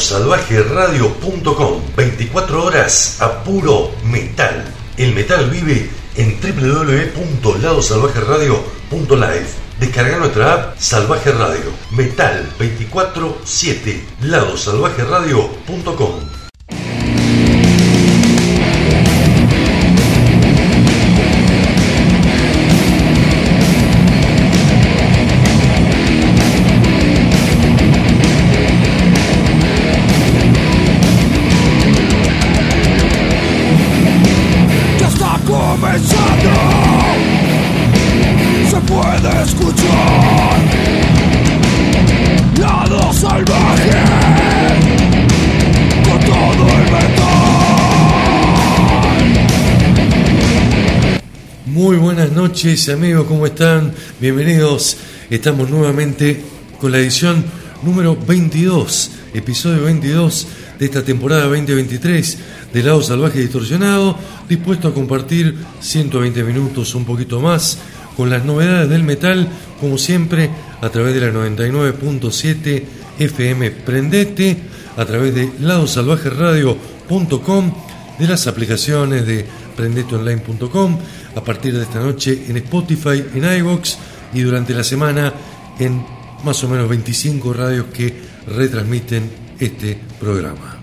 ladosalvajeradio.com 24 horas a puro metal. El metal vive en www.ladosalvajeradio.live. Descarga nuestra app Salvaje Radio. Metal 24-7. Ladosalvajeradio.com noches amigos, ¿cómo están? Bienvenidos. Estamos nuevamente con la edición número 22, episodio 22 de esta temporada 2023 de Lado Salvaje Distorsionado, dispuesto a compartir 120 minutos, un poquito más, con las novedades del metal, como siempre, a través de la 99.7 FM Prendete, a través de ladosalvajeradio.com, de las aplicaciones de prendeteonline.com, a partir de esta noche en Spotify, en iVoox y durante la semana en más o menos 25 radios que retransmiten este programa.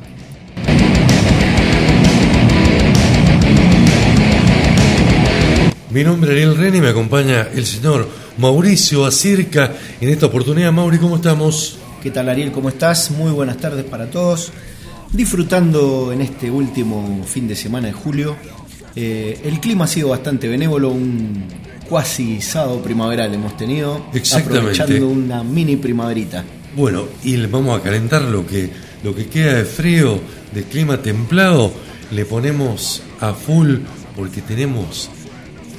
Mi nombre es Ariel Reni me acompaña el señor Mauricio Acirca. En esta oportunidad, Mauri, ¿cómo estamos? ¿Qué tal Ariel? ¿Cómo estás? Muy buenas tardes para todos. Disfrutando en este último fin de semana de julio. Eh, el clima ha sido bastante benévolo, un cuasi sábado primaveral hemos tenido. Exactamente. Aprovechando una mini primaverita. Bueno, y le vamos a calentar lo que, lo que queda de frío, de clima templado, le ponemos a full porque tenemos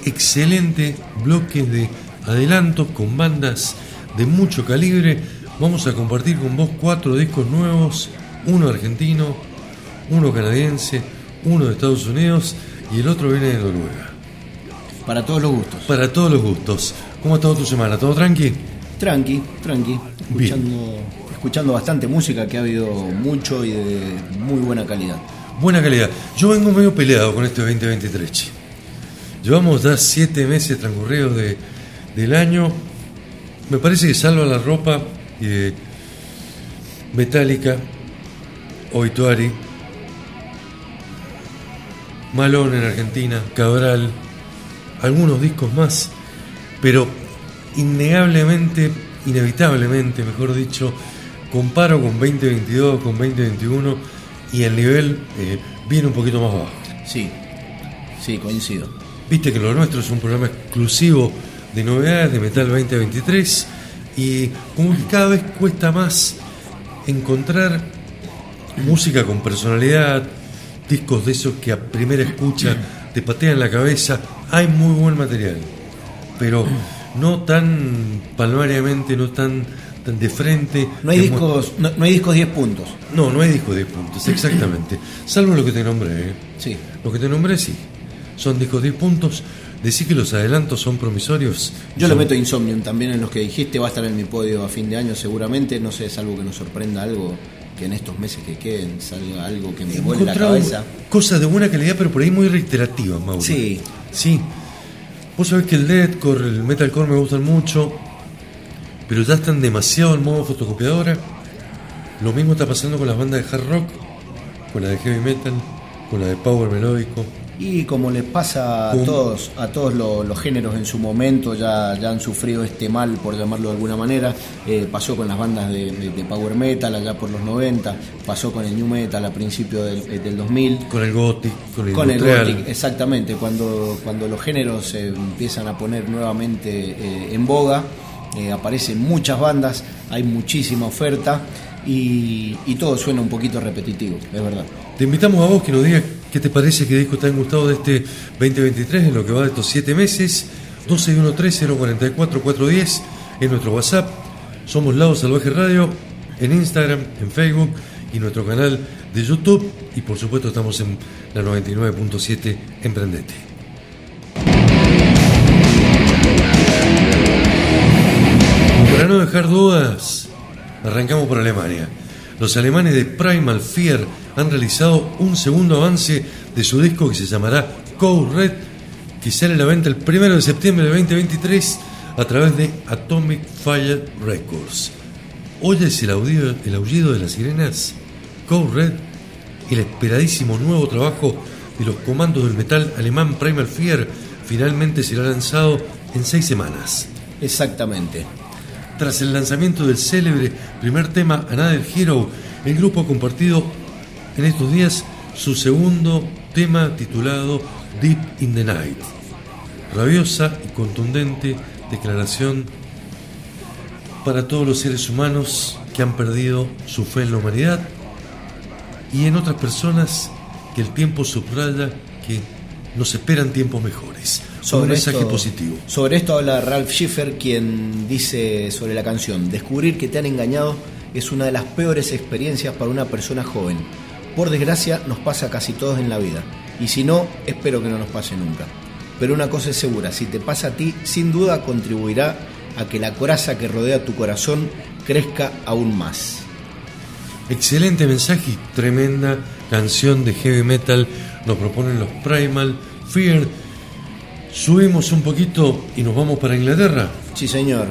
excelente bloques de adelantos con bandas de mucho calibre. Vamos a compartir con vos cuatro discos nuevos, uno argentino, uno canadiense, uno de Estados Unidos y el otro viene de Noruega. Para todos los gustos. Para todos los gustos. ¿Cómo ha estado tu semana? ¿Todo tranqui? Tranqui, tranqui. Escuchando, escuchando bastante música que ha habido mucho y de muy buena calidad. Buena calidad. Yo vengo medio peleado con este 2023. che. Llevamos ya siete meses transcurridos de, del año. Me parece que salva la ropa y de Metallica, Obituary, Malón en Argentina, Cabral, algunos discos más, pero innegablemente, inevitablemente, mejor dicho, comparo con 2022, con 2021 y el nivel eh, viene un poquito más bajo. Sí, sí, coincido. Viste que lo nuestro es un programa exclusivo de novedades de Metal 2023 y como que cada vez cuesta más encontrar música con personalidad, discos de esos que a primera escucha te patean la cabeza. Hay muy buen material, pero no tan palmariamente, no tan, tan de frente. No hay discos, no, no hay discos 10 puntos. No, no hay discos de puntos, exactamente. Salvo lo que te nombré. ¿eh? Sí. Lo que te nombré sí. Son discos 10 puntos. Decir que los adelantos son promisorios. Yo lo Son- meto Insomnium también en los que dijiste, va a estar en mi podio a fin de año seguramente, no sé, salvo que nos sorprenda algo, que en estos meses que queden salga algo que me vuele la cabeza. cosas de buena calidad, pero por ahí muy reiterativas, Mauro. Sí. Sí. Vos sabés que el deathcore, el metalcore me gustan mucho, pero ya están demasiado en modo fotocopiadora. Lo mismo está pasando con las bandas de hard rock, con la de heavy metal, con la de power melódico. Y como les pasa a todos, a todos lo- los, géneros en su momento, ya, ya han sufrido este mal, por llamarlo de alguna manera. Eh, pasó con las bandas de, de- de power metal allá por los 90, pasó con el new metal a principios del, eh, del 2000. Con el gothic, con el Con el gothic, exactamente, cuando, cuando los géneros se empiezan a poner nuevamente eh, en boga, eh, aparecen muchas bandas, hay muchísima oferta y, y todo suena un poquito repetitivo, es verdad. Te invitamos a vos que nos digas qué te parece, qué disco te han gustado de este 2023 en lo que va de estos 7 meses. 1213-044-410 en nuestro WhatsApp. Somos Lado Salvaje Radio en Instagram, en Facebook y nuestro canal de YouTube. Y por supuesto estamos en la 99.7 Emprendete. Para no dejar dudas, arrancamos por Alemania. Los alemanes de Primal Fear han realizado un segundo avance de su disco que se llamará Code Red, que sale a la venta el 1 de septiembre de 2023 a través de Atomic Fire Records. ¿Oyes el, audio, el aullido de las sirenas? Code Red, el esperadísimo nuevo trabajo de los comandos del metal alemán Primal Fear, finalmente será lanzado en seis semanas. Exactamente. Tras el lanzamiento del célebre primer tema Another Hero, el grupo ha compartido en estos días su segundo tema titulado Deep in the Night. Rabiosa y contundente declaración para todos los seres humanos que han perdido su fe en la humanidad y en otras personas que el tiempo subraya que nos esperan tiempos mejores. Un mensaje esto, positivo. Sobre esto habla Ralph Schiffer, quien dice sobre la canción, descubrir que te han engañado es una de las peores experiencias para una persona joven. Por desgracia nos pasa casi todos en la vida, y si no, espero que no nos pase nunca. Pero una cosa es segura, si te pasa a ti, sin duda contribuirá a que la coraza que rodea tu corazón crezca aún más. Excelente mensaje y tremenda canción de heavy metal nos proponen los Primal Fear. Subimos un poquito y nos vamos para Inglaterra. Sí, señor.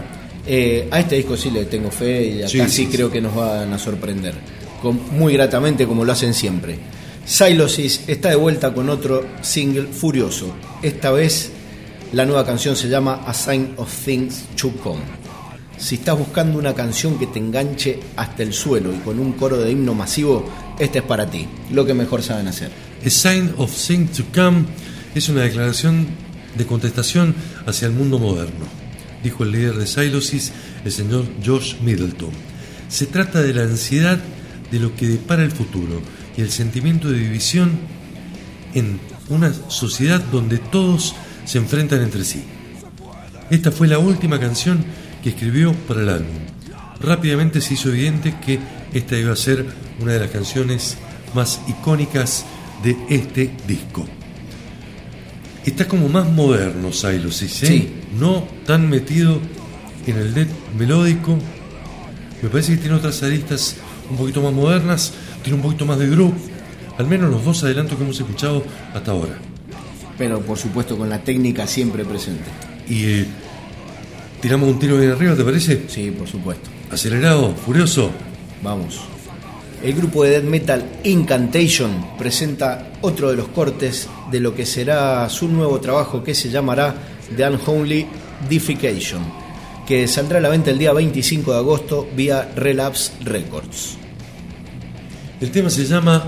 Eh, a este disco sí le tengo fe y acá Sí, sí, sí, creo que nos van a sorprender. Con- muy gratamente como lo hacen siempre. Silosis está de vuelta con otro single furioso. Esta vez la nueva canción se llama A Sign of Things to Come. Si estás buscando una canción que te enganche hasta el suelo y con un coro de himno masivo, este es para ti. Lo que mejor saben hacer. A Sign of Things to Come es una declaración de contestación hacia el mundo moderno, dijo el líder de Silosis, el señor Josh Middleton. Se trata de la ansiedad de lo que depara el futuro y el sentimiento de división en una sociedad donde todos se enfrentan entre sí. Esta fue la última canción que escribió para el álbum. Rápidamente se hizo evidente que esta iba a ser una de las canciones más icónicas de este disco. Está como más moderno Silosis, ¿eh? Sí. no tan metido en el death melódico. Me parece que tiene otras aristas un poquito más modernas, tiene un poquito más de groove, al menos los dos adelantos que hemos escuchado hasta ahora. Pero por supuesto con la técnica siempre presente. Y eh, tiramos un tiro bien arriba, ¿te parece? Sí, por supuesto. Acelerado, furioso. Vamos. El grupo de death metal Incantation presenta otro de los cortes de lo que será su nuevo trabajo que se llamará The Unholy Deification, que saldrá a la venta el día 25 de agosto vía Relapse Records. El tema se llama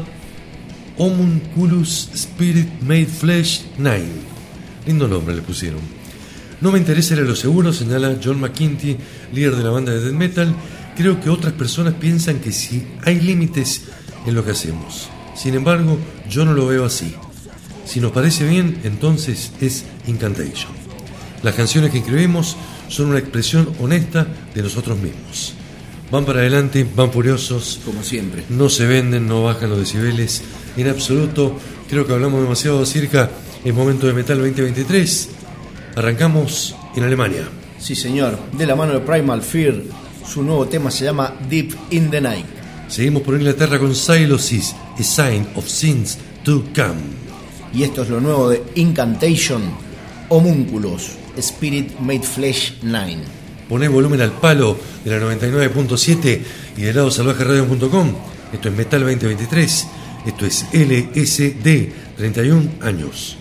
Homunculus Spirit Made Flesh 9. Lindo nombre le pusieron. No me interesa ir a lo seguro, señala John McKinty, líder de la banda de death metal. Creo que otras personas piensan que sí hay límites en lo que hacemos. Sin embargo, yo no lo veo así. Si nos parece bien, entonces es Incantation. Las canciones que escribimos son una expresión honesta de nosotros mismos. Van para adelante, van furiosos, Como siempre. no se venden, no bajan los decibeles. En absoluto, creo que hablamos demasiado acerca el momento de Metal 2023. Arrancamos en Alemania. Sí, señor. De la mano de Primal Fear, su nuevo tema se llama Deep in the Night. Seguimos por Inglaterra con Silosis, A Sign of Sins to Come. Y esto es lo nuevo de Incantation, Homúnculos, Spirit Made Flesh 9. Poné volumen al palo de la 99.7 y de lado salvajeradio.com. Esto es Metal 2023. Esto es LSD, 31 años.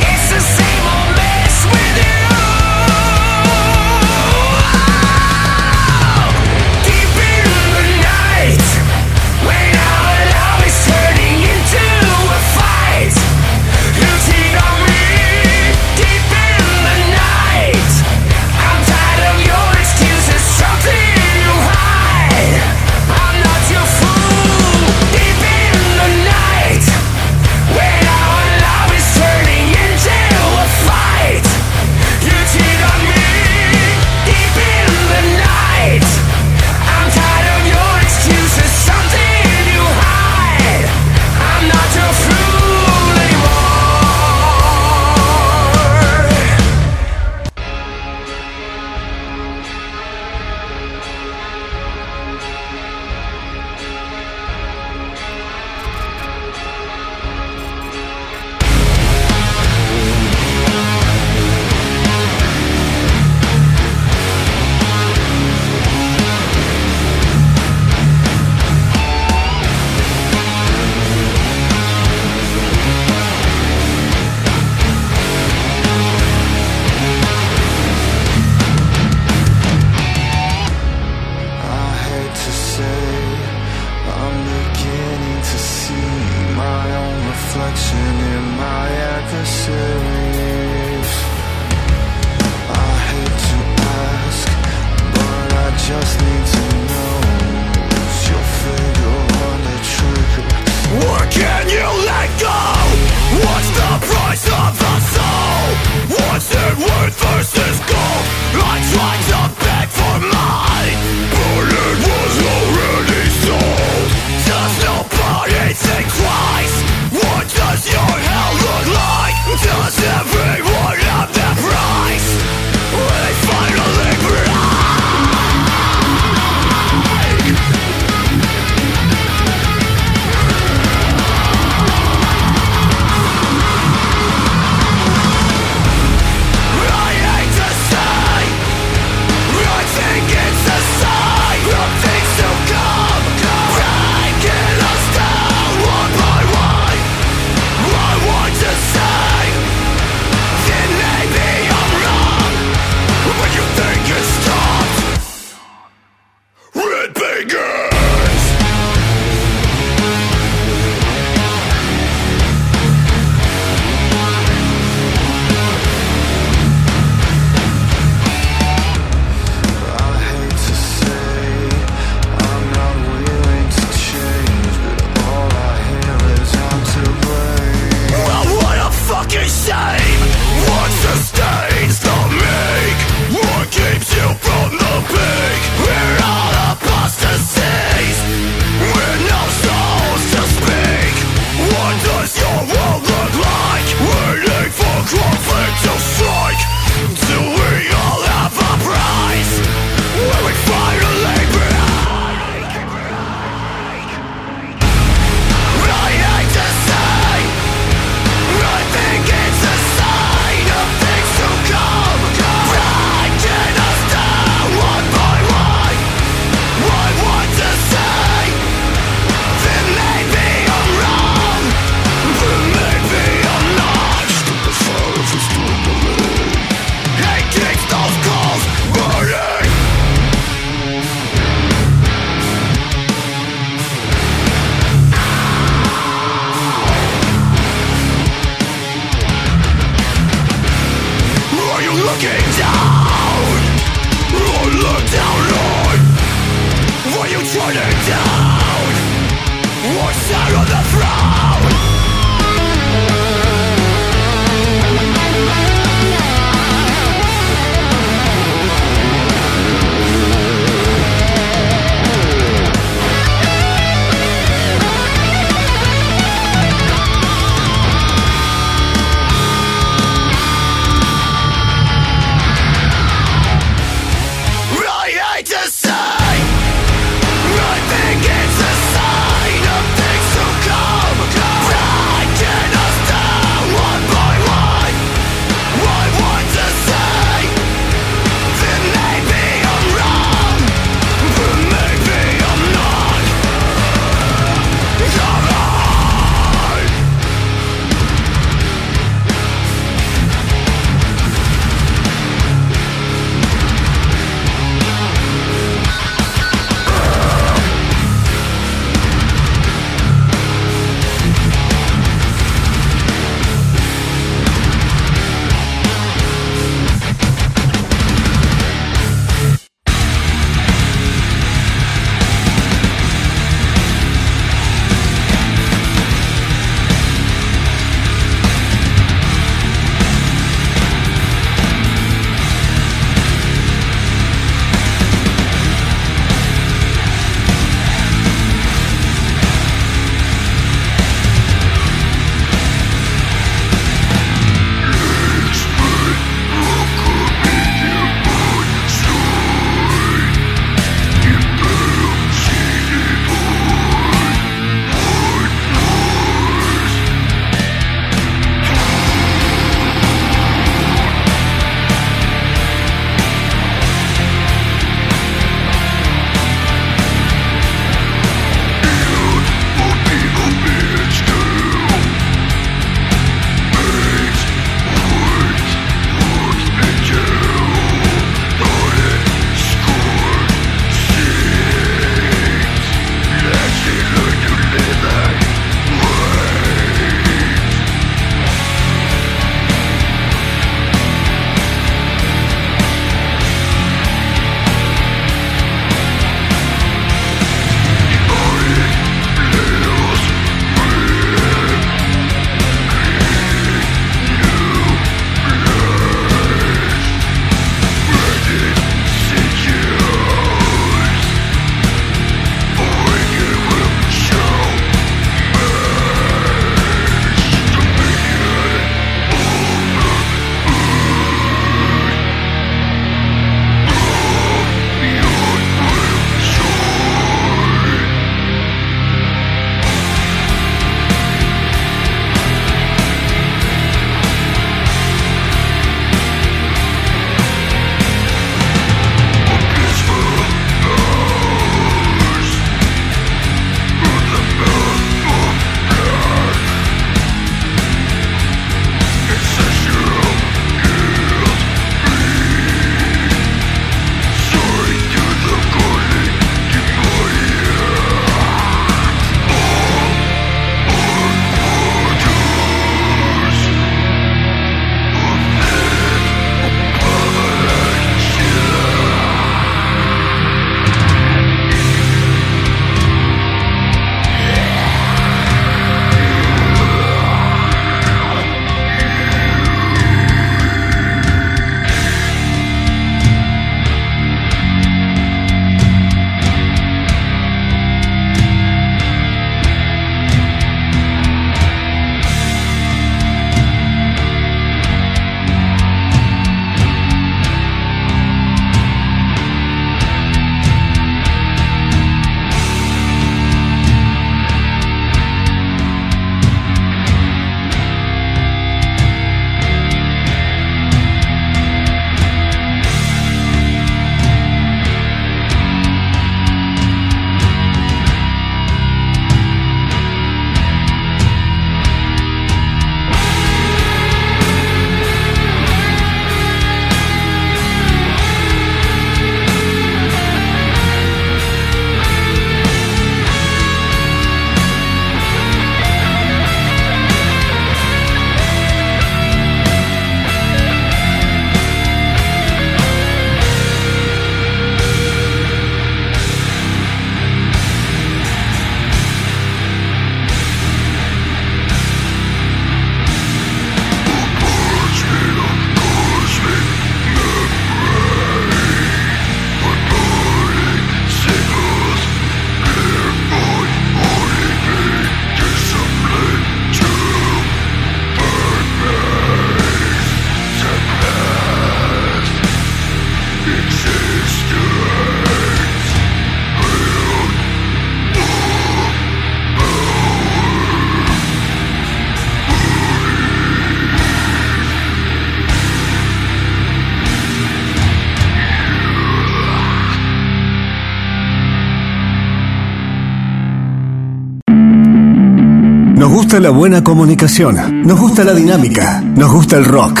La buena comunicación. Nos gusta la dinámica. Nos gusta el rock.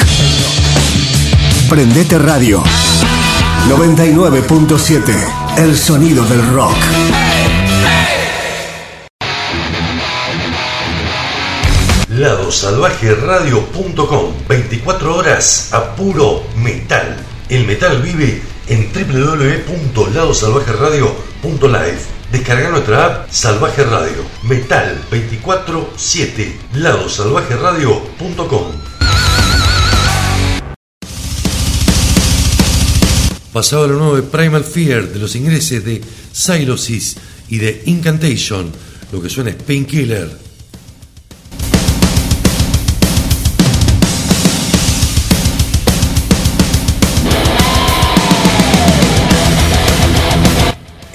Prendete Radio 99.7. El sonido del rock. ladosalvajeradio.com 24 horas a puro metal. El metal vive en www.ladosalvajeradio.live. Descarga nuestra app Salvaje Radio. Metal 24-7. Ladosalvajeradio.com Pasado lo nuevo de Primal Fear, de los ingresos de Silosis y de Incantation, lo que suena es Painkiller.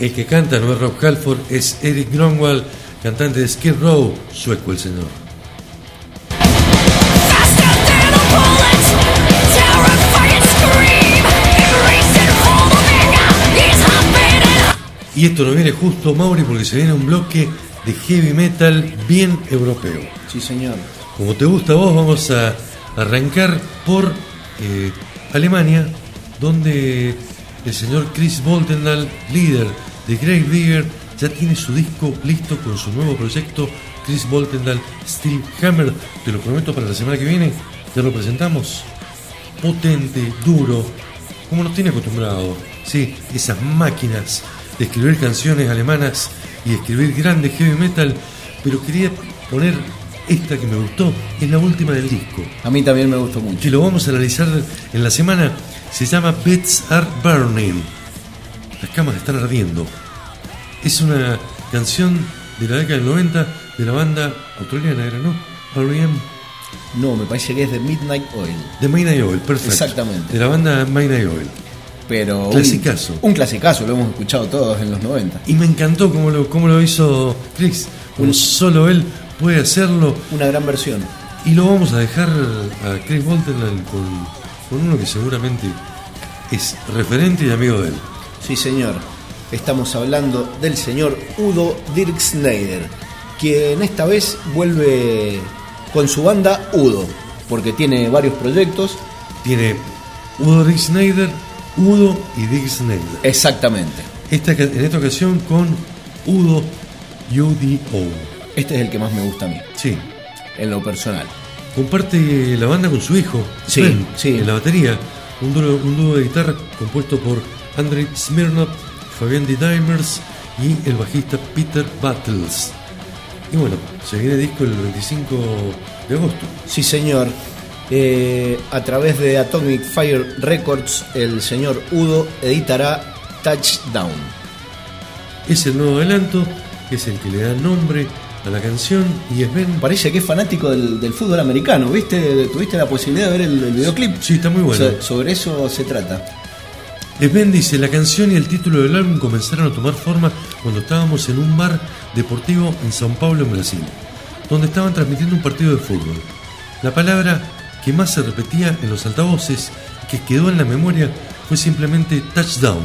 El que canta no es Rob Halford, es Eric Gronwald, cantante de Skid Row, sueco el señor. Y esto nos viene justo, Mauri, porque se viene un bloque de heavy metal bien europeo. Sí, señor. Como te gusta a vos, vamos a arrancar por eh, Alemania, donde el señor Chris Boltendahl, líder de Grave Digger, ya tiene su disco listo con su nuevo proyecto, Chris Boltendahl Steel Hammer. Te lo prometo para la semana que viene, ya lo presentamos. Potente, duro, como nos tiene acostumbrado. Sí, esas máquinas de escribir canciones alemanas y de escribir grande heavy metal, pero quería poner esta que me gustó, es la última del disco A mí también me gustó mucho. que lo vamos a analizar en la semana, se llama Beds Are Burning. Las camas están ardiendo. Es una canción de la década del 90 de la banda australiana, ¿era no? R.E.M. No, me parece que es de Midnight Oil. de Midnight Oil, perfecto. Exactamente. De la banda Midnight Oil. Pero un- Clasicazo. Un, clasicazo, lo hemos escuchado todos en los 90. Y me encantó cómo lo, cómo lo hizo Chris. Como solo él puede hacerlo. Una gran versión. Y lo vamos a dejar a Chris Boltenland con, con uno que seguramente es referente y amigo de él. Sí, señor. Estamos hablando del señor Udo Dirk Snyder, quien esta vez vuelve con su banda Udo, porque tiene varios proyectos. Tiene Udo Dick Snyder, Udo y Dick Snyder. Exactamente. Esta, en esta ocasión con Udo UDO. Este es el que más me gusta a mí, Sí. en lo personal. Comparte la banda con su hijo, Sí, sí. en la batería. Un dúo, un dúo de guitarra compuesto por Andrei Smirnov, Fabián D. Dimers y el bajista Peter Battles. Y bueno, se viene disco el 25 de agosto. Sí, señor. Eh, a través de Atomic Fire Records, el señor Udo editará Touchdown. Es el nuevo adelanto, es el que le da nombre a la canción y es Ben Parece que es fanático del, del fútbol americano, ¿viste? ¿Tuviste la posibilidad de ver el, el videoclip? Sí, está muy bueno. So- sobre eso se trata. Ben dice, la canción y el título del álbum comenzaron a tomar forma cuando estábamos en un bar deportivo en Sao Paulo, en Brasil, donde estaban transmitiendo un partido de fútbol. La palabra que más se repetía en los altavoces y que quedó en la memoria fue simplemente touchdown.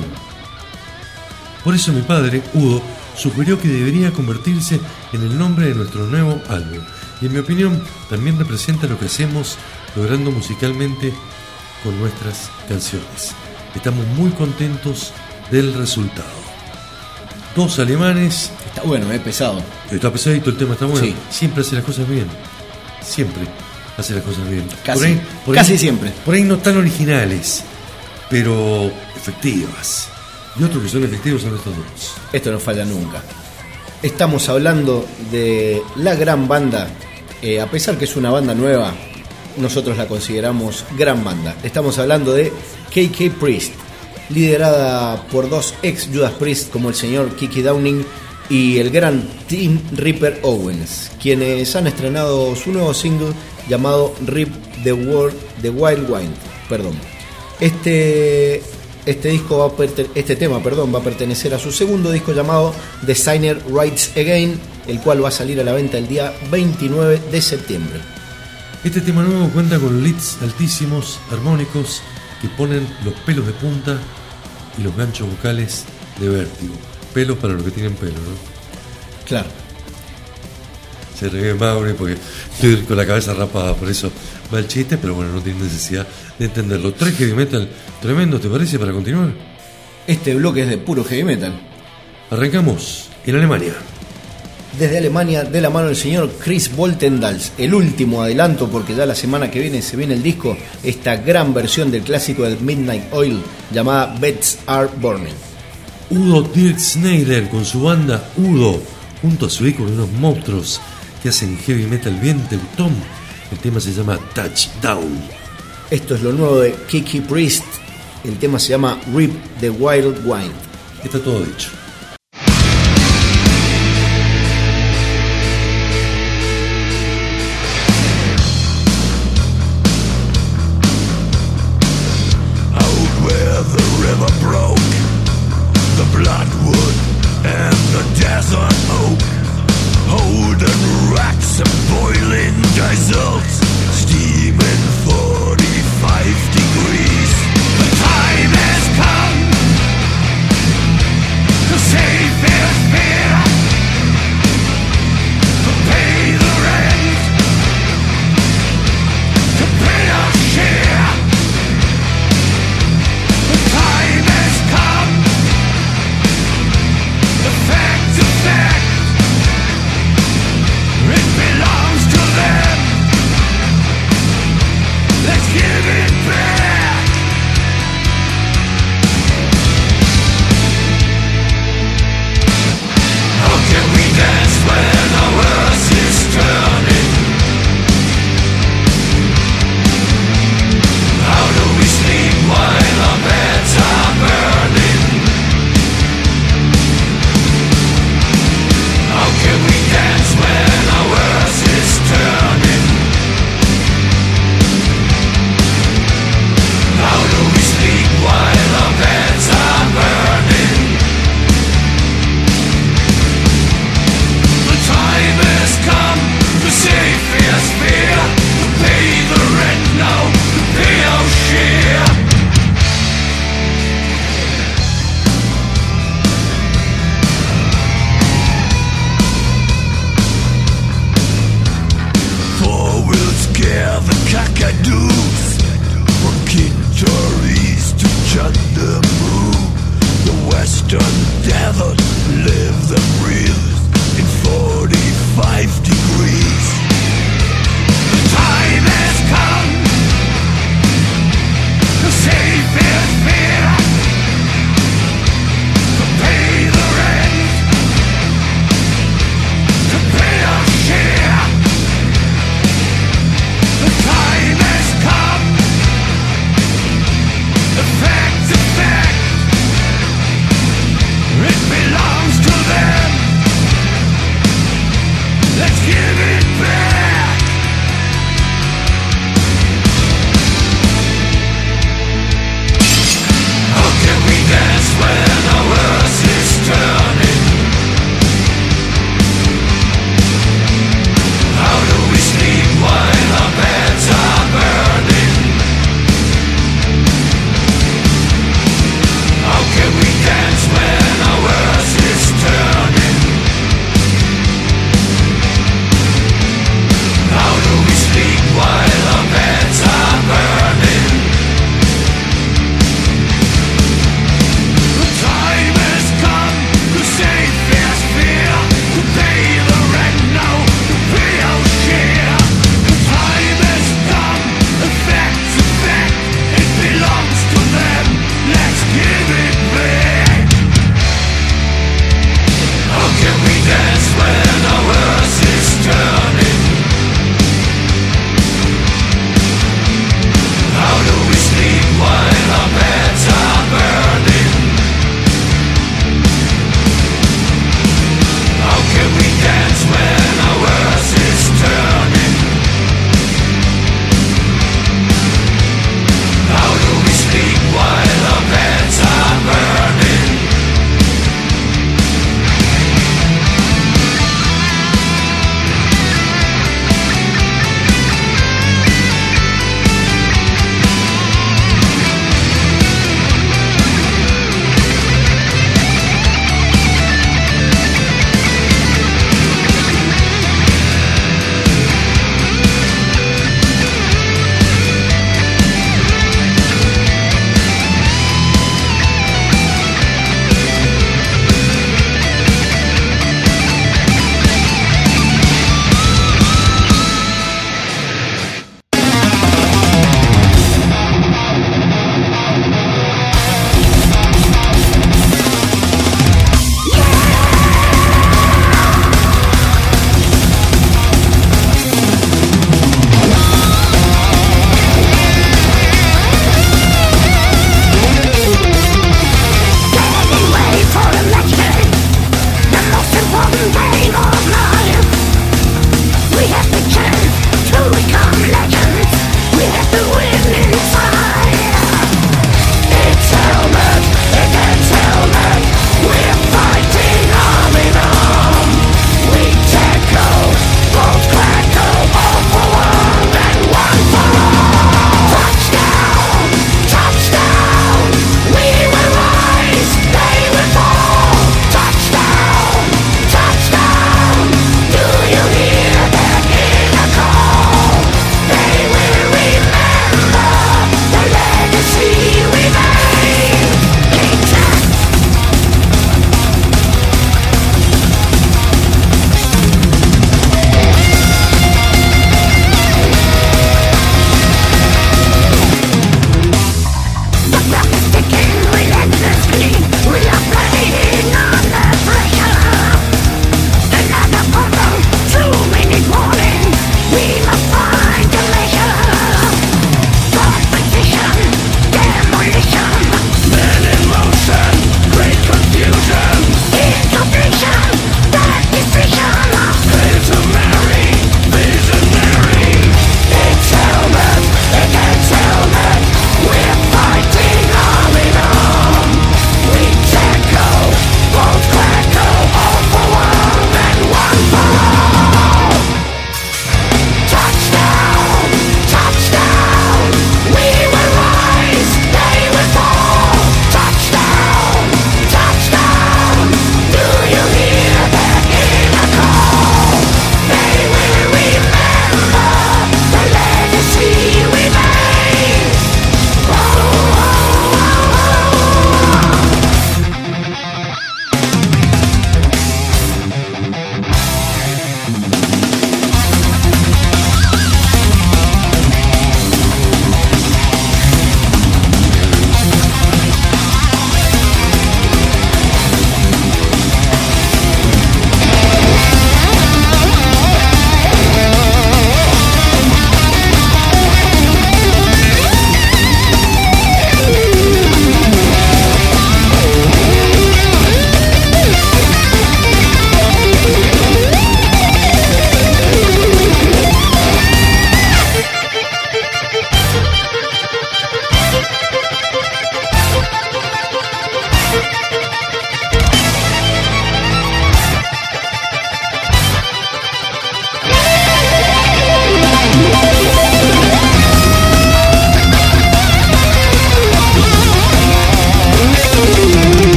Por eso mi padre, Udo, sugirió que debería convertirse en el nombre de nuestro nuevo álbum. Y en mi opinión también representa lo que hacemos logrando musicalmente con nuestras canciones. Estamos muy contentos del resultado. Dos alemanes, Está bueno, es pesado. está pesadito el tema, está bueno. Sí. Siempre hace las cosas bien. Siempre hace las cosas bien. Casi- casi siempre. Por ahí no tan originales, pero efectivas. Y otros que son efectivos son estos dos. Esto no falla nunca. Estamos hablando de la gran banda. eh, a pesar que es una banda nueva, nosotros la consideramos gran banda. Estamos hablando de KK Priest, liderada por dos ex Judas Priest como el señor Kiki Downing y el gran Tim Ripper Owens, quienes han estrenado su nuevo single llamado Rip the, World, the Wild Wind. Perdón. Este, este, disco va a este tema perdón, va a pertenecer a su segundo disco llamado Designer Rights Again, el cual va a salir a la venta el día 29 de septiembre. Este tema nuevo cuenta con leads altísimos, armónicos, que ponen los pelos de punta y los ganchos vocales de vértigo. Pelos para los que tienen pelo, ¿no? Claro. Se ríe Mauri porque estoy con la cabeza rapada, por eso va el chiste, pero bueno, no tiene necesidad de entenderlo. Tres heavy metal tremendo, ¿te parece? Para continuar. Este bloque es de puro heavy metal. Arrancamos en Alemania. Desde Alemania, de la mano del señor Chris Voltendals, el último adelanto, porque ya la semana que viene se viene el disco, esta gran versión del clásico del Midnight Oil llamada Beds Are Burning. Udo Dirk Schneider con su banda Udo, junto a su hijo con unos monstruos que hacen heavy metal bien teutón. El tema se llama Touchdown. Esto es lo nuevo de Kiki Priest, el tema se llama Rip the Wild Wine. Está todo dicho.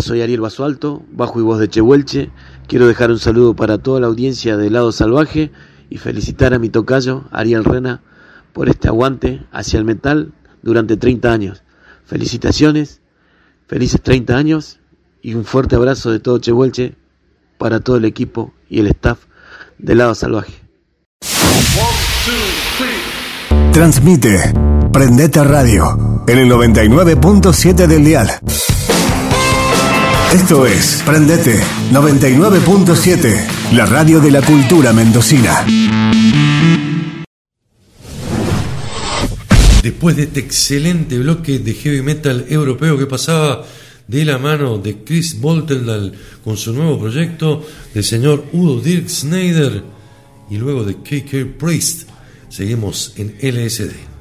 Soy Ariel Basualto, bajo y voz de Chehuelche. Quiero dejar un saludo para toda la audiencia de Lado Salvaje y felicitar a mi tocayo, Ariel Rena, por este aguante hacia el metal durante 30 años. Felicitaciones, felices 30 años y un fuerte abrazo de todo Chehuelche para todo el equipo y el staff de Lado Salvaje. Transmite Prendete Radio en el 99.7 del dial. Esto es Prendete 99.7, la radio de la cultura mendocina. Después de este excelente bloque de heavy metal europeo que pasaba de la mano de Chris Boltendal con su nuevo proyecto, del señor Udo Dirk Snyder y luego de KK Priest, seguimos en LSD.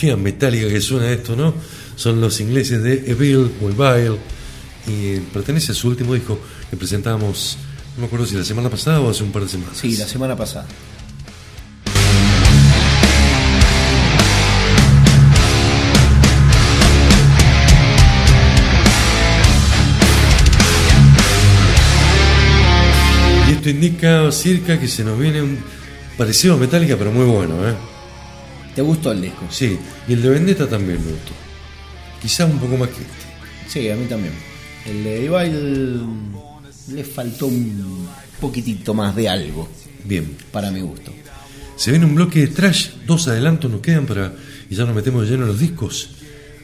Qué metálica que suena esto, ¿no? Son los ingleses de Evil Evil y pertenece a su último disco que presentamos, no me acuerdo si la semana pasada o hace un par de semanas. Sí, la semana pasada. Y esto indica circa que se nos viene un parecido a Metallica, pero muy bueno, ¿eh? ¿Te gustó el disco? Sí, y el de Vendetta también me gustó. Quizá un poco más que este. Sí, a mí también. El de Evil le faltó un poquitito más de algo, Bien. para mi gusto. Se viene un bloque de trash, dos adelantos nos quedan para. y ya nos metemos de lleno en los discos.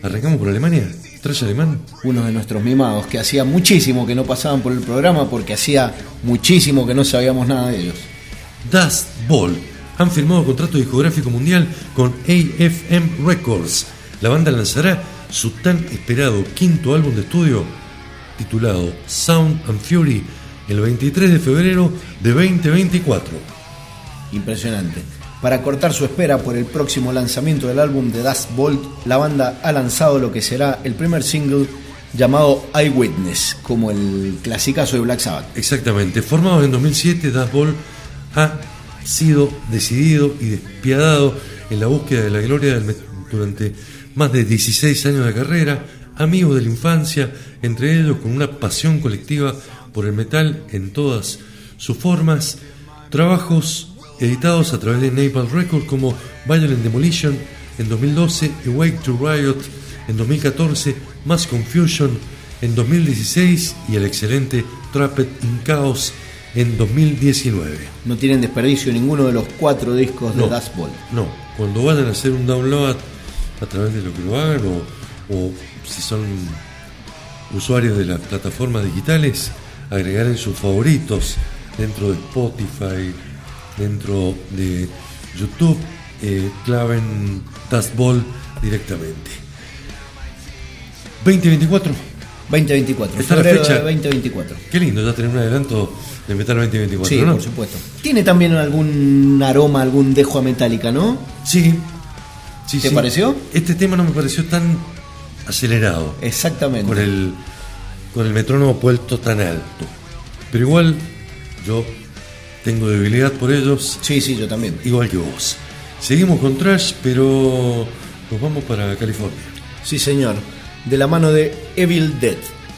Arrancamos por Alemania, trash alemán. Uno de nuestros mimados, que hacía muchísimo que no pasaban por el programa porque hacía muchísimo que no sabíamos nada de ellos. Dust Ball han firmado contrato discográfico mundial con AFM Records. La banda lanzará su tan esperado quinto álbum de estudio titulado Sound and Fury el 23 de febrero de 2024. Impresionante. Para cortar su espera por el próximo lanzamiento del álbum de Dust Bolt, la banda ha lanzado lo que será el primer single llamado Eyewitness, como el clasicazo de Black Sabbath. Exactamente, formado en 2007, Dust Ball ha sido decidido y despiadado en la búsqueda de la gloria durante más de 16 años de carrera, amigos de la infancia, entre ellos con una pasión colectiva por el metal en todas sus formas, trabajos editados a través de Napalm Records como Violent Demolition en 2012, Awake to Riot en 2014, Mass Confusion en 2016 y el excelente Trapped in Chaos en 2019. No tienen desperdicio ninguno de los cuatro discos de No. Dust Bolt. No, cuando vayan a hacer un download a través de lo que lo hagan o, o si son usuarios de las plataformas digitales, agregar en sus favoritos dentro de Spotify, dentro de YouTube, eh, claven Dust Ball directamente. 2024, 2024, Está la fecha. de 2024. qué lindo ya tener un adelanto de Metal 2024, Sí, ¿no? por supuesto. Tiene también algún aroma, algún dejo a metálica, ¿no? Sí, sí, ¿Te sí. pareció? Este tema no me pareció tan acelerado. Exactamente. con el, con el metrónomo puesto tan alto. Pero igual yo tengo debilidad por ellos, Sí, sí, yo también. igual que vos. Seguimos con Trash, pero nos vamos para California. Sí, señor. De la mano de Evil Dead,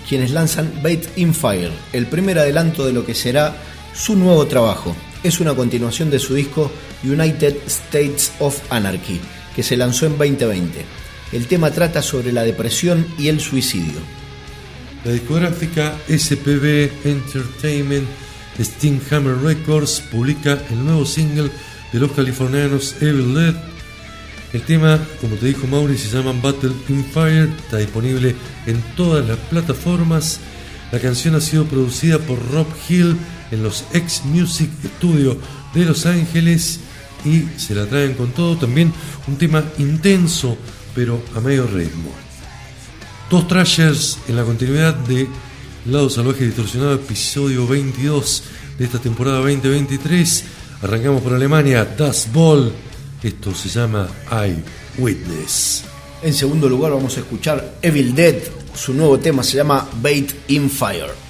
quienes lanzan Bait in Fire, el primer adelanto de lo que será su nuevo trabajo. Es una continuación de su disco United States of Anarchy, que se lanzó en 2020. El tema trata sobre la depresión y el suicidio. La discográfica SPB Entertainment Steamhammer Records publica el nuevo single de los californianos Evil Dead. El tema, como te dijo Mauri, se llama Battle in Fire, está disponible en todas las plataformas. La canción ha sido producida por Rob Hill en los X Music Studio de Los Ángeles y se la traen con todo. También un tema intenso, pero a medio ritmo. Dos trashers en la continuidad de Lado Salvaje Distorsionado, episodio 22 de esta temporada 2023. Arrancamos por Alemania, Das Ball. Esto se llama I Witness. En segundo lugar vamos a escuchar Evil Dead. Su nuevo tema se llama Bait in Fire.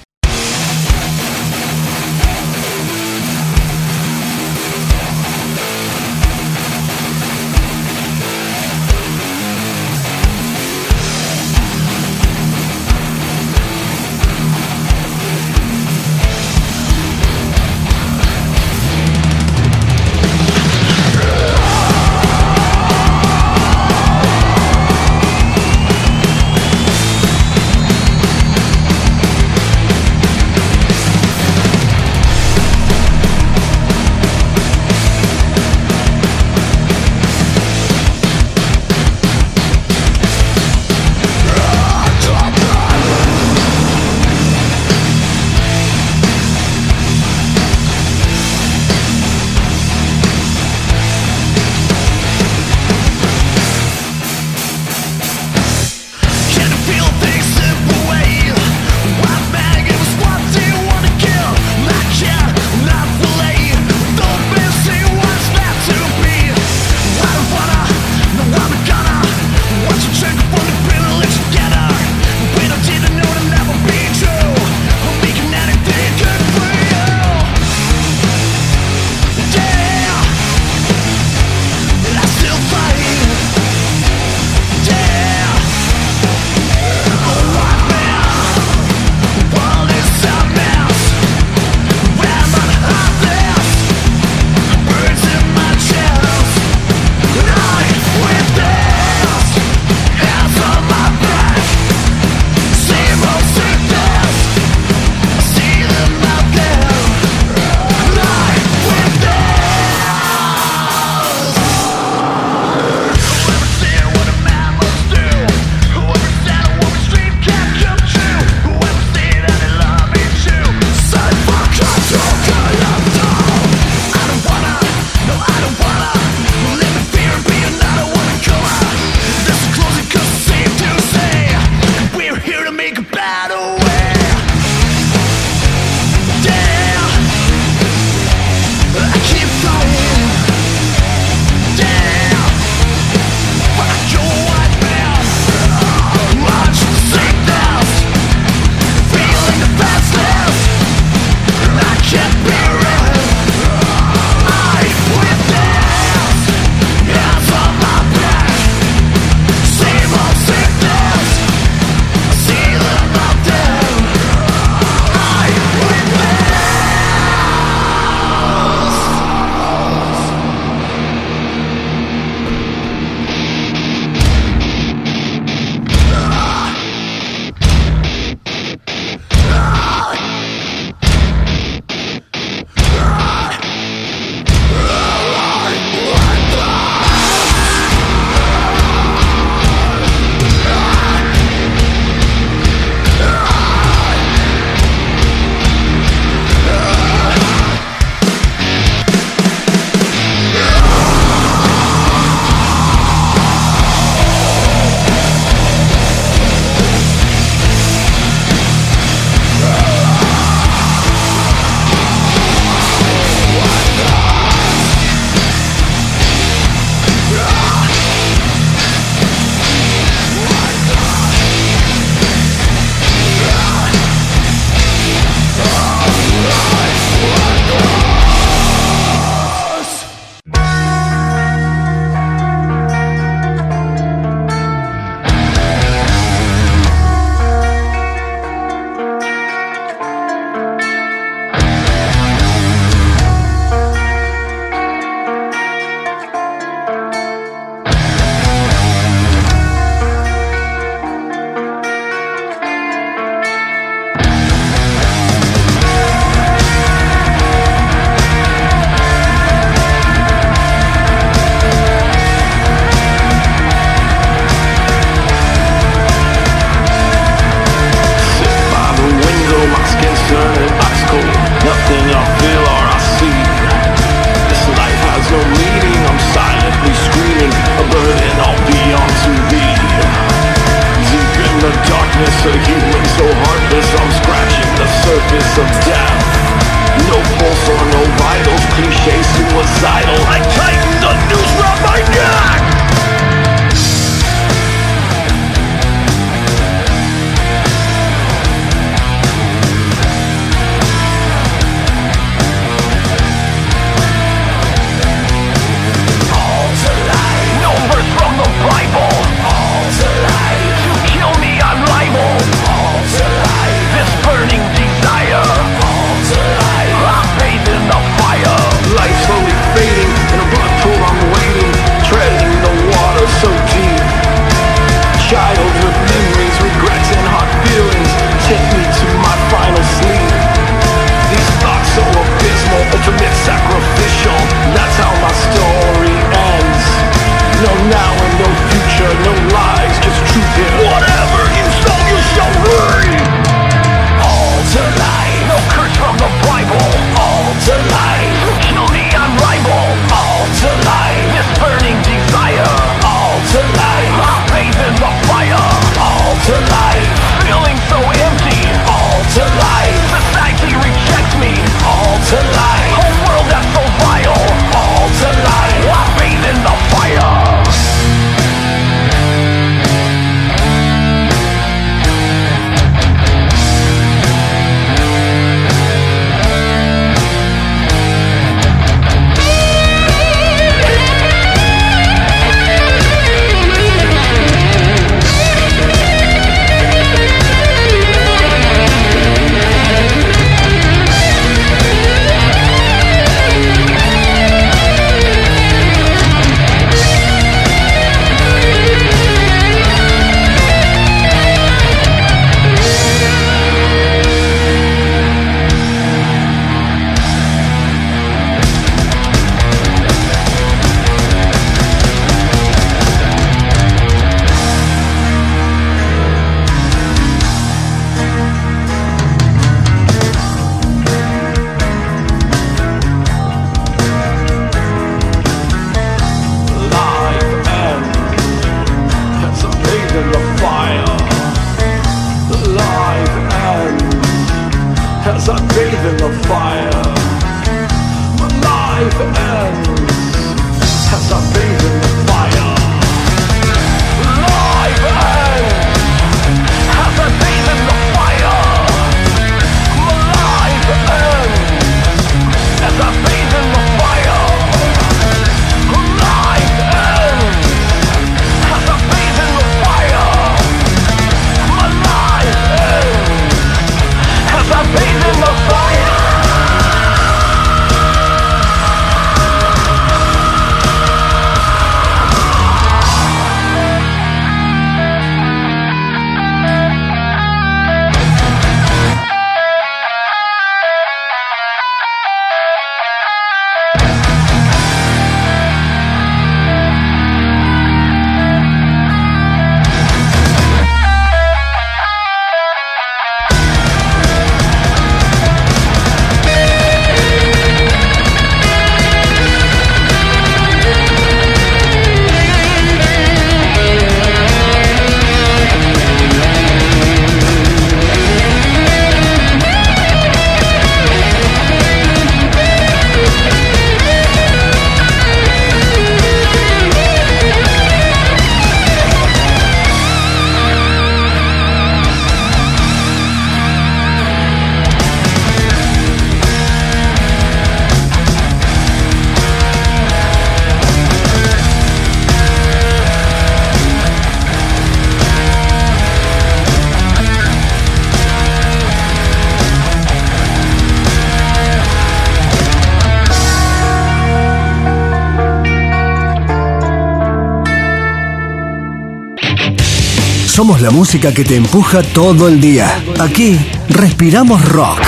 la música que te empuja todo el día. Aquí respiramos rock.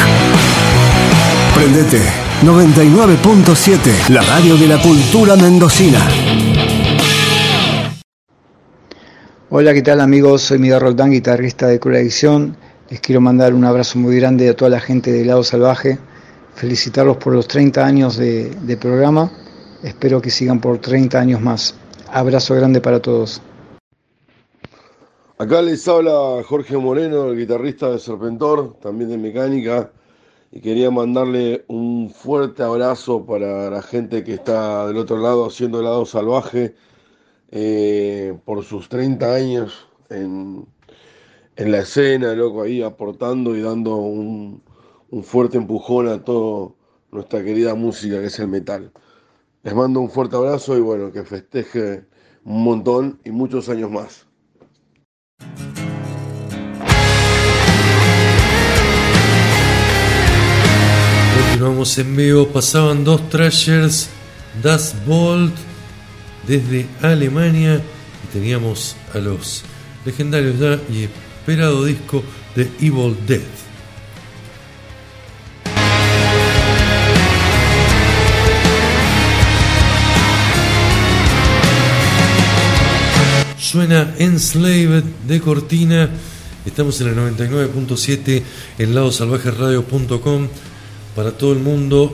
Prendete 99.7, la radio de la cultura mendocina. Hola, ¿qué tal amigos? Soy Miguel Roldán, guitarrista de Cura Adicción. Les quiero mandar un abrazo muy grande a toda la gente de Lado Salvaje. Felicitarlos por los 30 años de programa. Espero que sigan por 30 años más. Abrazo grande para todos. Acá les habla Jorge Moreno, el guitarrista de Serpentor, también de Mecánica, y quería mandarle un fuerte abrazo para la gente que está del otro lado haciendo el lado salvaje eh, por sus 30 años en, en, la escena, loco, ahí aportando y dando un, un fuerte empujón a toda nuestra querida música que es el metal. Les mando un fuerte abrazo y bueno, que festeje un montón y muchos años más. Continuamos en vivo, pasaban dos trashers, Das Bolt desde Alemania y teníamos a los legendarios ya y esperado disco de Evil Dead. Suena Enslaved de Cortina. Estamos en el 99.7 en ladosalvajeradio.com para todo el mundo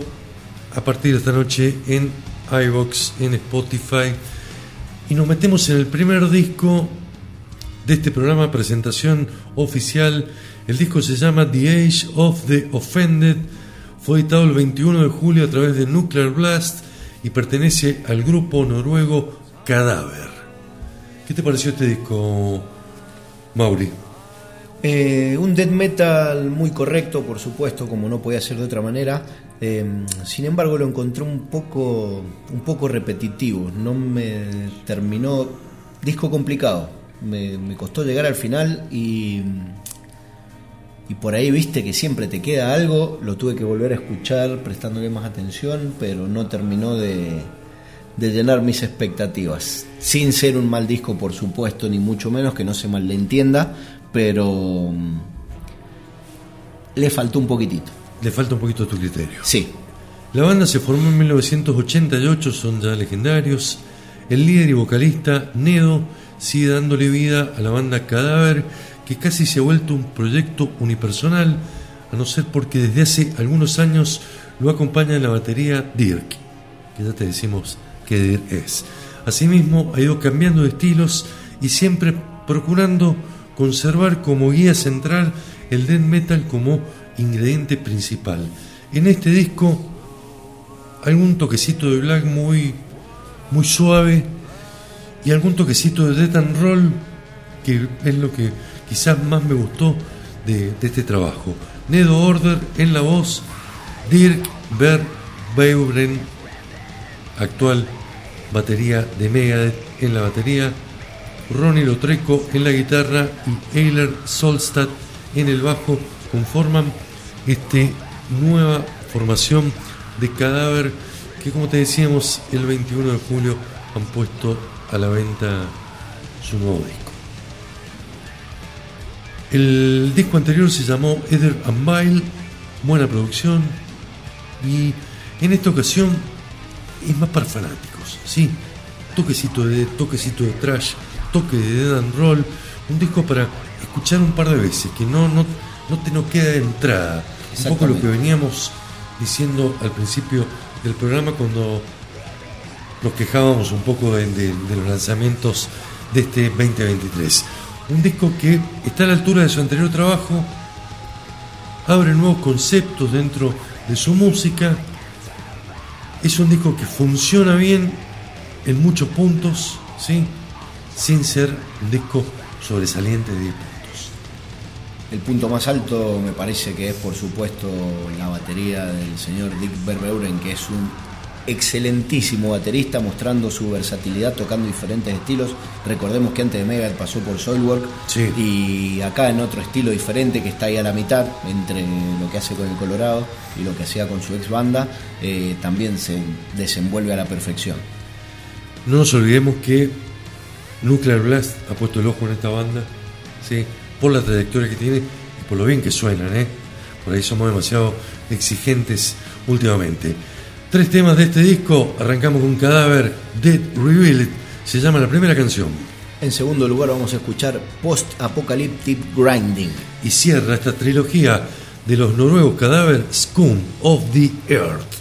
a partir de esta noche en iBox, en Spotify. Y nos metemos en el primer disco de este programa, presentación oficial. El disco se llama The Age of the Offended. Fue editado el 21 de julio a través de Nuclear Blast y pertenece al grupo noruego Cadáver. ¿Qué te pareció este disco, Mauri? Eh, un death metal muy correcto, por supuesto, como no podía ser de otra manera. Eh, sin embargo, lo encontré un poco, un poco repetitivo. No me terminó. Disco complicado. Me, costó llegar al final y. Y por ahí viste que siempre te queda algo. Lo tuve que volver a escuchar prestándole más atención, pero no terminó de, de llenar mis expectativas. Sin ser un mal disco, por supuesto, ni mucho menos, que no se mal entienda, pero mm, le faltó un poquitito. Le falta un poquito tu criterio. Sí, La banda se formó en 1988, son ya legendarios. El líder y vocalista, Nedo, sigue dándole vida a la banda Cadáver, que casi se ha vuelto un proyecto unipersonal, a no ser porque desde hace algunos años lo acompaña en la batería Dirk, que ya te decimos que Dirk es. Asimismo, ha ido cambiando de estilos y siempre procurando conservar como guía central el death metal como ingrediente principal. En este disco algún toquecito de black muy muy suave y algún toquecito de death and roll que es lo que quizás más me gustó de, este trabajo. Nedo Order en la voz, Dirk Verbeuren, actual batería de Megadeth en la batería, Ronnie Lotreco en la guitarra y Eiler Solstad en el bajo conforman esta nueva formación de cadáver que como te decíamos el 21 de julio han puesto a la venta su nuevo disco. El disco anterior se llamó Ether and Bile, buena producción y en esta ocasión es más para fanáticos, ¿sí? Toquecito de toquecito de trash, toque de dead and roll, un disco para escuchar un par de veces, que no, no, no te nos queda de entrada. Un poco lo que veníamos diciendo al principio del programa cuando nos quejábamos un poco de, de- de los lanzamientos de este 2023. Un disco que está a la altura de su anterior trabajo, abre nuevos conceptos dentro de su música, es un disco que funciona bien en muchos puntos, ¿sí? Sin ser un disco sobresaliente de 10 puntos. El punto más alto me parece que es por supuesto la batería del señor Dick Verbeuren, que es un excelentísimo baterista mostrando su versatilidad tocando diferentes estilos. Recordemos que antes de Megadeth pasó por Soilwork Sí. y acá en otro estilo diferente que está ahí a la mitad entre lo que hace con el Colorado y lo que hacía con su ex banda, eh, también se desenvuelve a la perfección. No nos olvidemos que Nuclear Blast ha puesto el ojo en esta banda, ¿sí? por la trayectoria que tiene y por lo bien que suenan. ¿eh? Por ahí somos demasiado exigentes últimamente. Tres temas de este disco, arrancamos con Cadáver, Dead Revealed, se llama la primera canción. En segundo lugar vamos a escuchar Post Apocalyptic Grinding. Y cierra esta trilogía de los noruegos Cadáver, Scum of the Earth.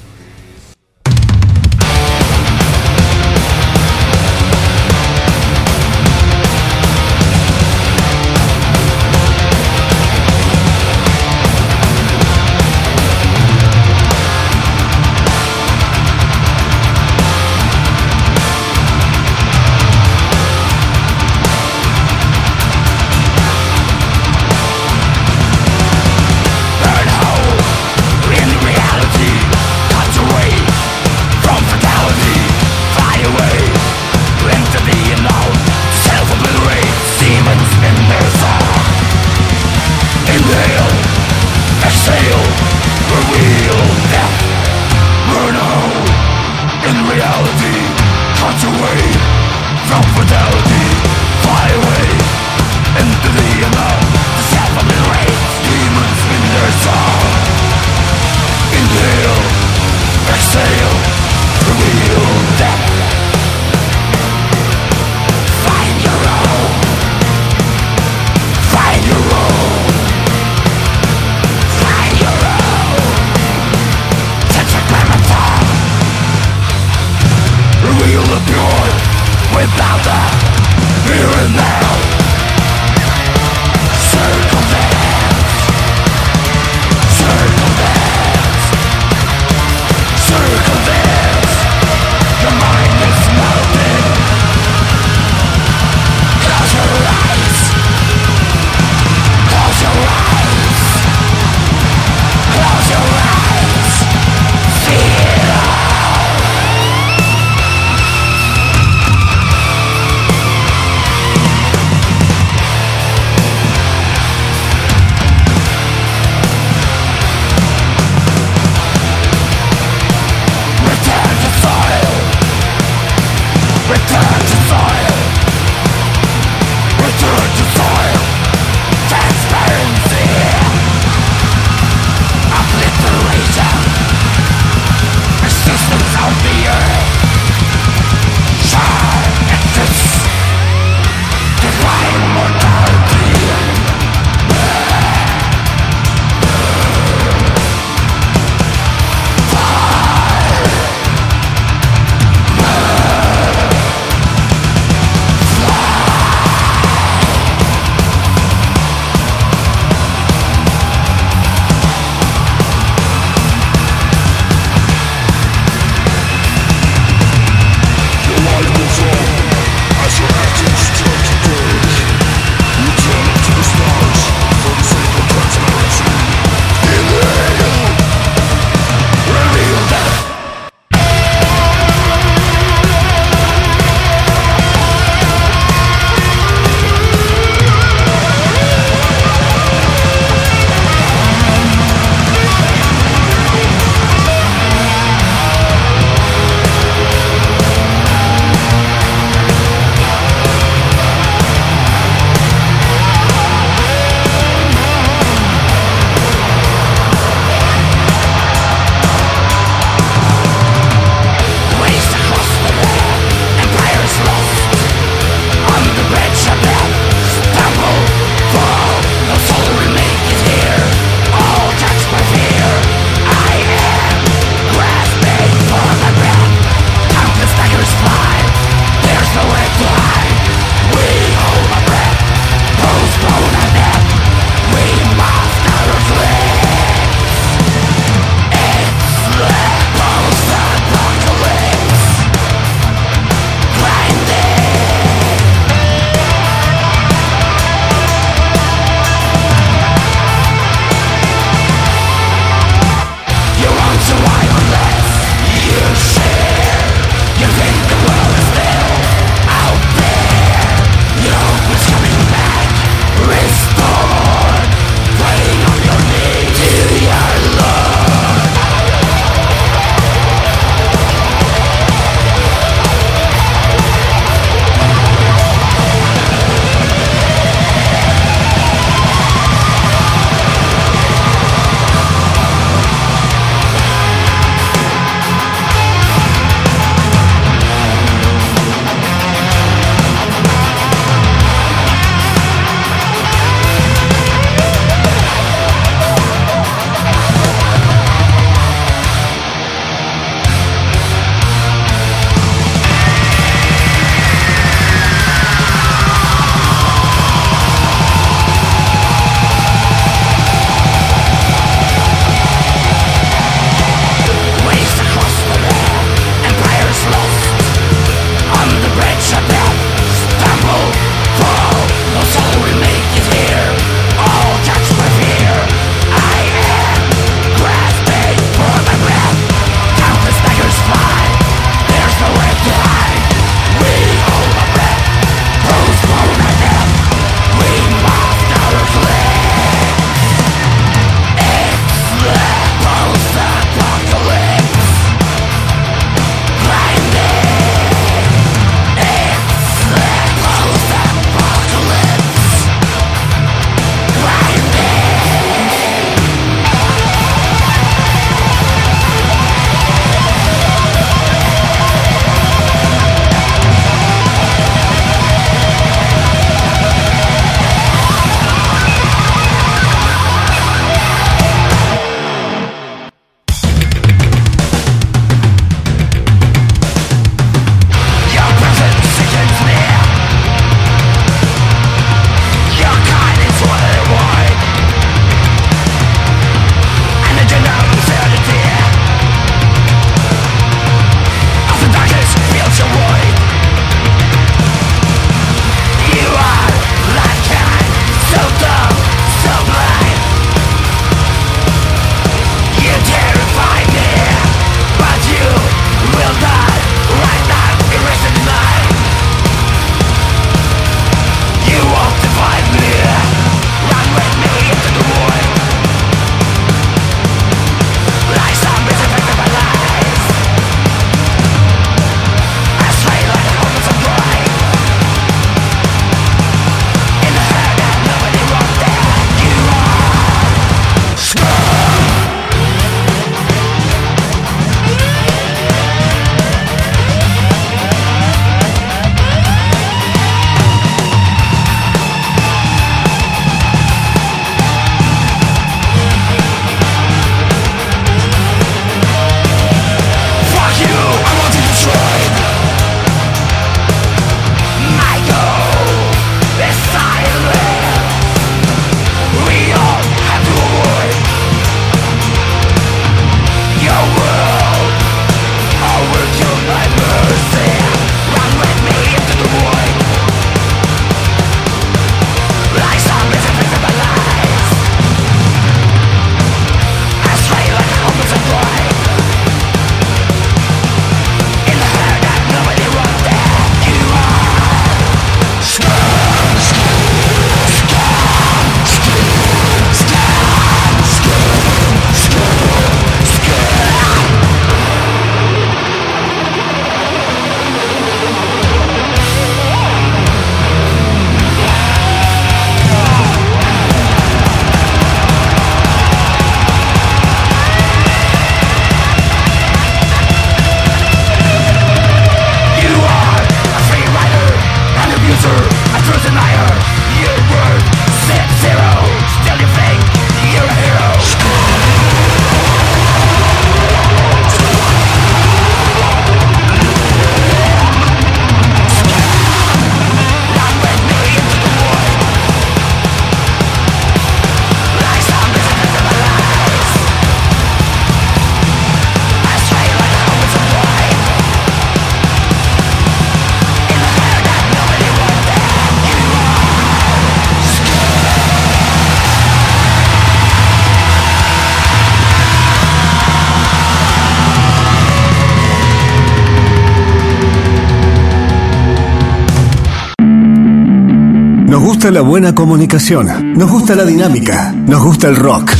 La buena comunicación, nos gusta la dinámica, nos gusta el rock.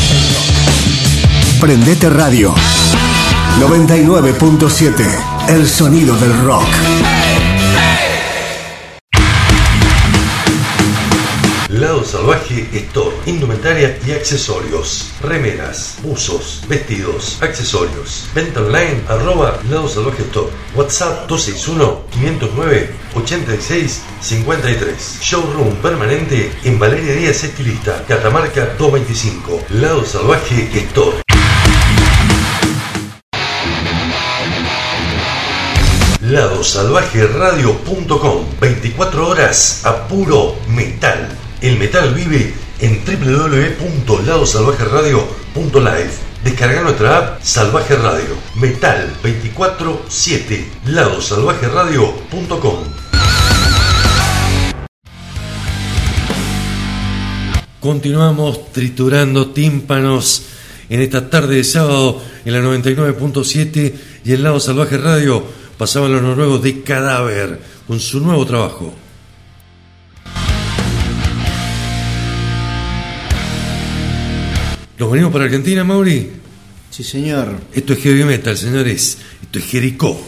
Prendete Radio 99.7, el sonido del rock. Y accesorios, remeras, buzos, vestidos, accesorios. Venta online arroba Lado Salvaje Store. WhatsApp 261-509-8653. Showroom permanente en Valeria Díaz Estilista, Catamarca 225. Lado Salvaje Store. ladosalvajeradio.com 24 horas a puro metal. El metal vive en www.ladosalvajeradio.live. Descarga nuestra app Salvaje Radio. Metal 24-7. ladosalvajeradio.com Continuamos triturando tímpanos en esta tarde de sábado en la 99.7 y en Lado Salvaje Radio pasaban los noruegos de Cadáver con su nuevo trabajo. ¿Nos venimos para Argentina, Mauri? Sí, señor. Esto es heavy metal, señores. Esto es Jericó.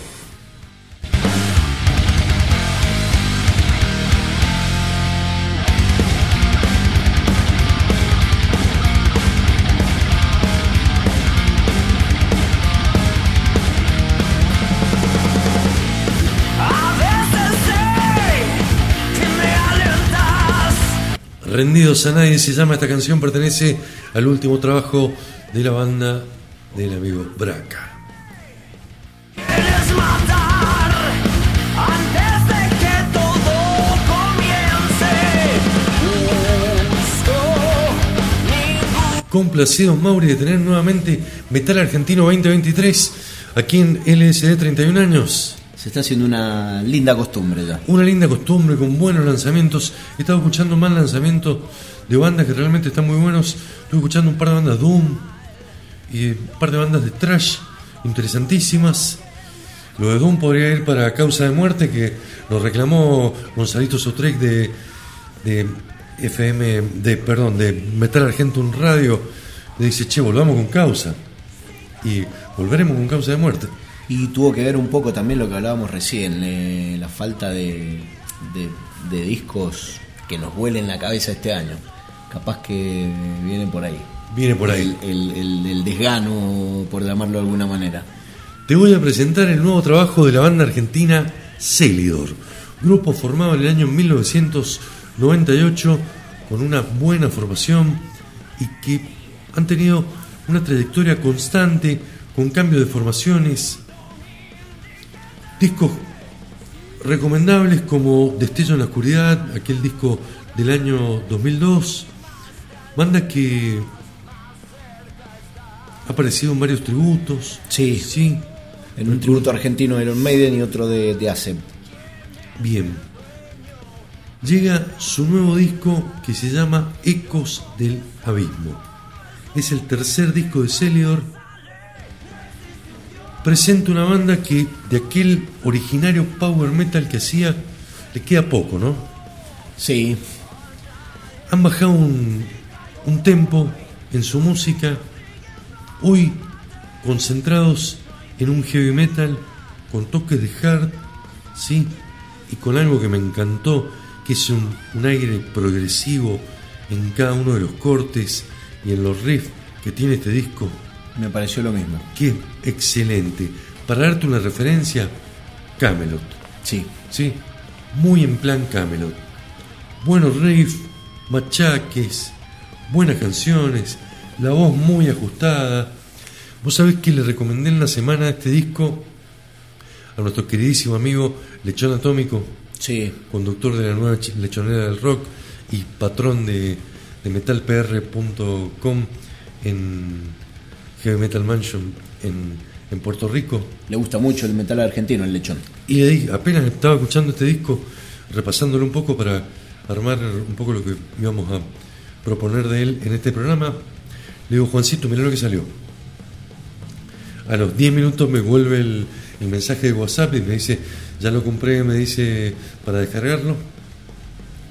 Rendidos a nadie se llama esta canción, pertenece al último trabajo de la banda del amigo Braca. Complacidos Mauri de tener nuevamente Metal Argentino 2023 aquí en LSD 31 años. Se está haciendo una linda costumbre ya. Una linda costumbre con buenos lanzamientos. He estado escuchando más lanzamientos de bandas que realmente están muy buenos. Estuve escuchando un par de bandas Doom y un par de bandas de trash interesantísimas. Lo de Doom podría ir para Causa de Muerte que nos reclamó Gonzalito Sotrek de, de FM, de perdón, de Metal Argentum Radio. Le dice, che, volvamos con Causa. Y volveremos con Causa de Muerte. Y tuvo que ver un poco también lo que hablábamos recién, eh, la falta de, de- de discos que nos vuelen la cabeza este año. Capaz que vienen por ahí. Viene por ahí. El, el- el- el desgano, por llamarlo de alguna manera. Te voy a presentar el nuevo trabajo de la banda argentina Celidor, grupo formado en el año 1998 con una buena formación y que han tenido una trayectoria constante con cambio de formaciones, discos recomendables como Destello en la Oscuridad, aquel disco del año 2002, banda que ha aparecido en varios tributos. Sí. Sí. En un tributo argentino de Iron Maiden y otro de, de ASEP. Bien. Llega su nuevo disco que se llama Ecos del Abismo. Es el tercer disco de Celidor. Presenta una banda que de aquel originario power metal que hacía le queda poco, ¿no? Sí, Han bajado un, un tempo en su música, hoy concentrados en un heavy metal con toques de hard, sí, y con algo que me encantó, que es un, un aire progresivo en cada uno de los cortes y en los riffs que tiene este disco, me pareció lo mismo. que excelente. Para darte una referencia, Camelot. Sí, Sí, muy en plan Camelot. Buenos riffs, machaques, buenas canciones, la voz muy ajustada. Vos sabés que le recomendé en la semana este disco a nuestro queridísimo amigo Lechón Atómico, sí, conductor de la nueva lechonera del rock y patrón de, de metalpr.com en Heavy Metal Mansion en, en Puerto Rico. le gusta mucho el metal argentino, el lechón. Y dije, apenas estaba escuchando este disco, repasándolo un poco para armar un poco lo que íbamos a proponer de él en este programa, le digo, Juancito, mirá lo que salió. A los 10 minutos me vuelve el, el mensaje de WhatsApp y me dice, ya lo compré, me dice, para descargarlo.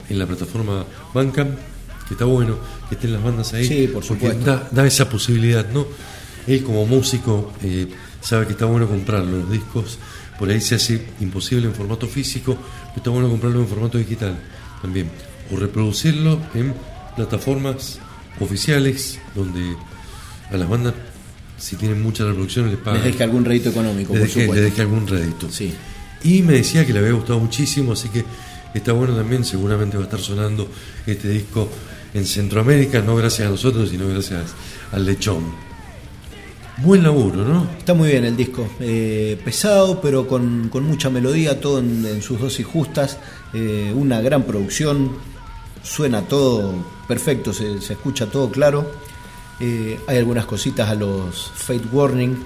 en la plataforma Bandcamp, que está bueno que estén las bandas ahí. Sí, por porque supuesto. Da, da esa posibilidad, ¿no? Él como músico eh, sabe que está bueno comprarlo, los discos, por ahí se hace imposible en formato físico, pero está bueno comprarlo en formato digital también. O reproducirlo en plataformas oficiales donde a las bandas, si tienen muchas reproducciones, les pagan. Les deje algún rédito económico, Les por deje, algún rédito. Sí. Y me decía que le había gustado muchísimo, así que está bueno también, seguramente va a estar sonando este disco en Centroamérica, no gracias a nosotros, sino gracias al lechón. Buen laburo, ¿no? Está muy bien el disco, eh, pesado pero con, con mucha melodía, todo en, en sus dosis justas, eh, una gran producción, suena todo perfecto, se, se escucha todo claro. Eh, hay algunas cositas a los Fate Warning,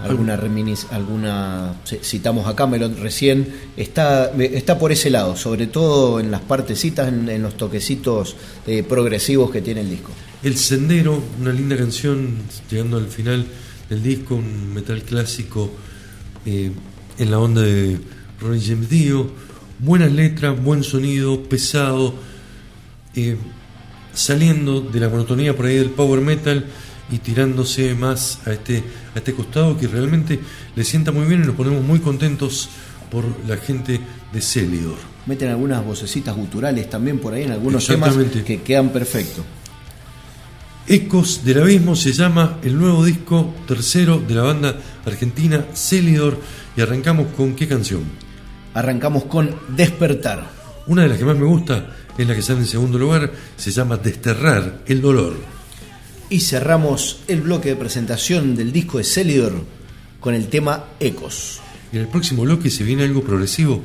alguna reminis, alguna citamos a Camelot recién, está, está por ese lado, sobre todo en las partecitas, en, en los toquecitos progresivos que tiene el disco. El Sendero, una linda canción, llegando al final del disco, un metal clásico eh, en la onda de Ronnie James Dio, buenas letras, buen sonido, pesado, eh, saliendo de la monotonía por ahí del power metal y tirándose más a este, a este costado que realmente le sienta muy bien y nos ponemos muy contentos por la gente de Celidor. Meten algunas vocecitas guturales también por ahí en algunos temas que quedan perfectos. Ecos del Abismo se llama el nuevo disco tercero de la banda argentina Celidor y arrancamos con qué canción. Arrancamos con Despertar. Una de las que más me gusta es la que sale en segundo lugar, se llama Desterrar el Dolor. Y cerramos el bloque de presentación del disco de Celidor con el tema Ecos. Y en el próximo bloque se viene algo progresivo,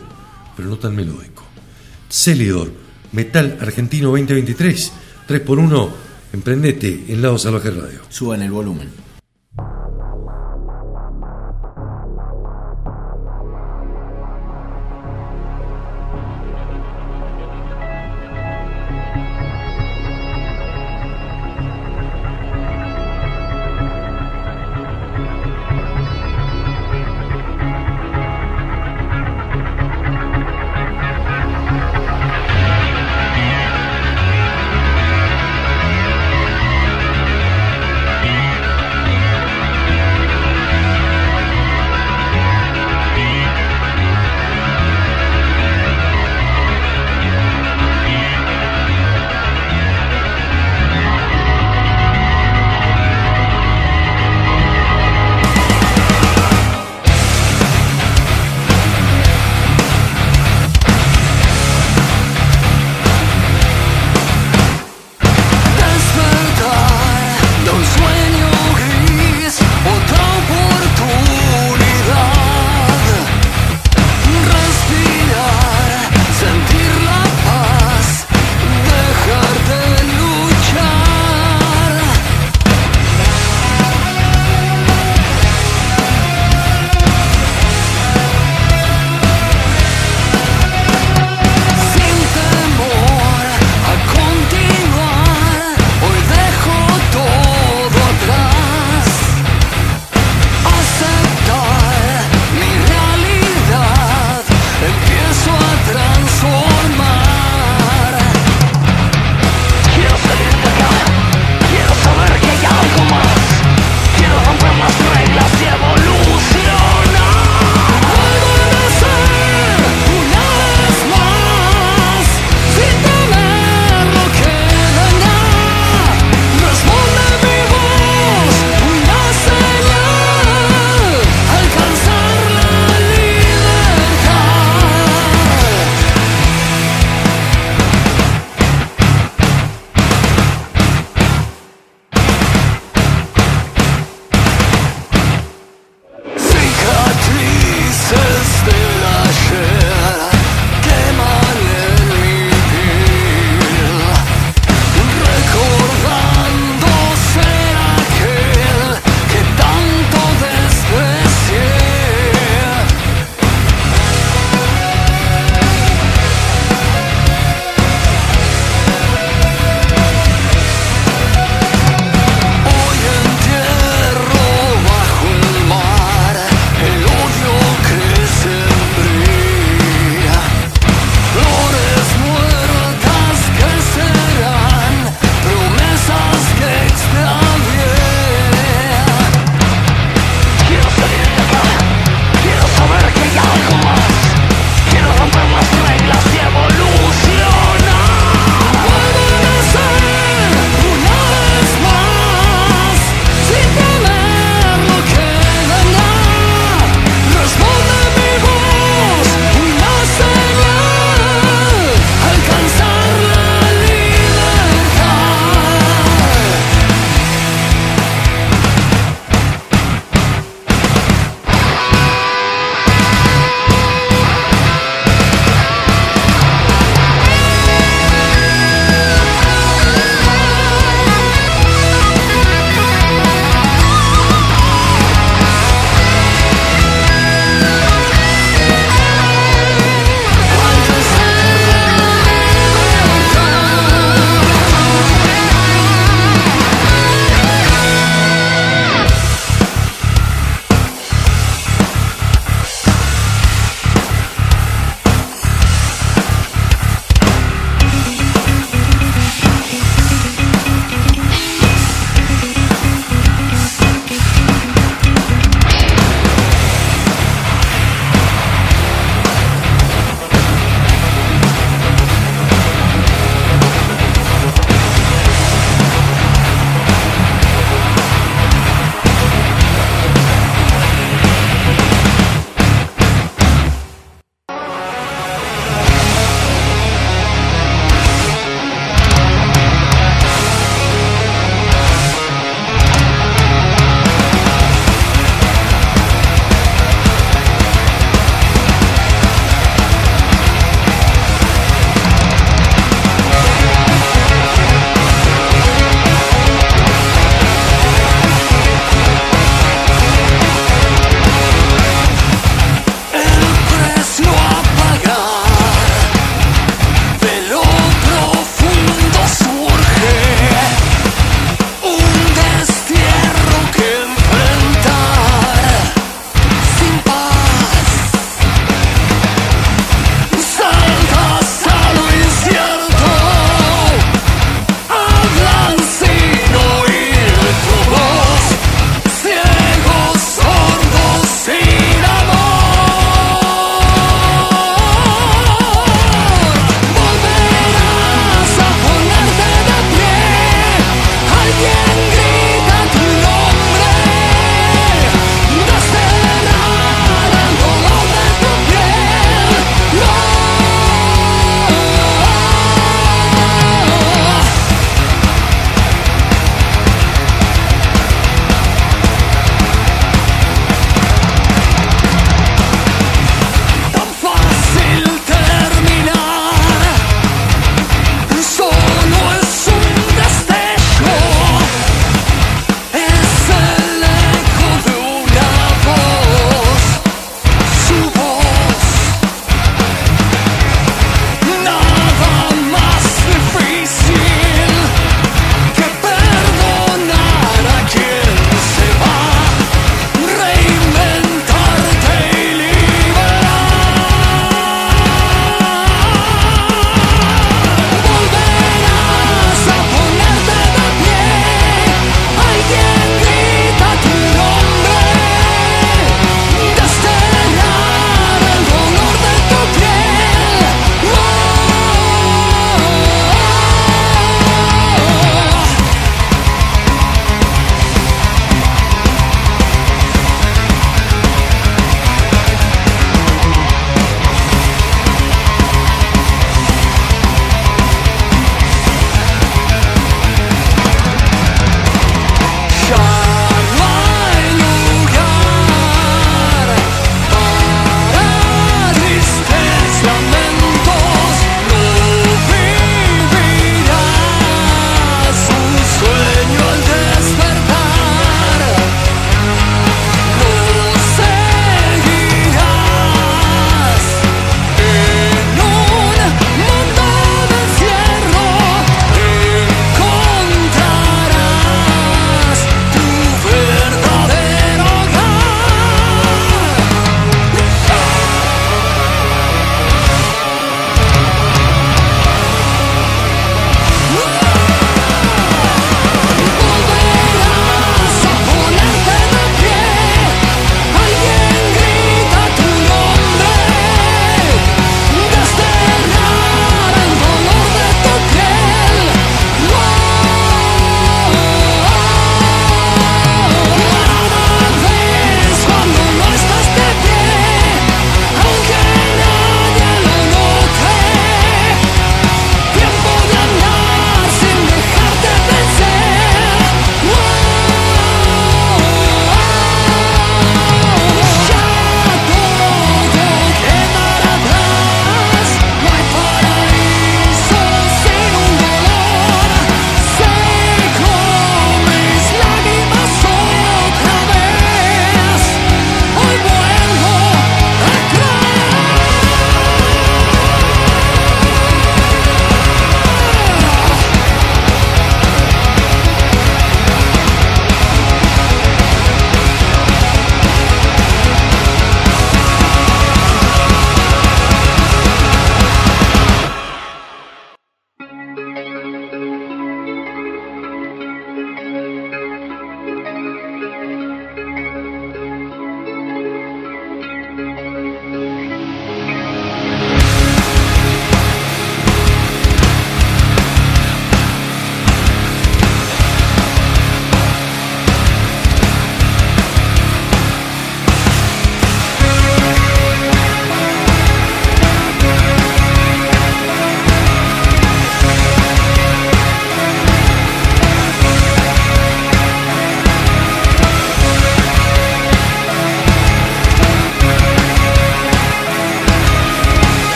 pero no tan melódico. Celidor, Metal Argentino 2023, 3x1, emprendete en Lado Salvaje Radio. Suban el volumen.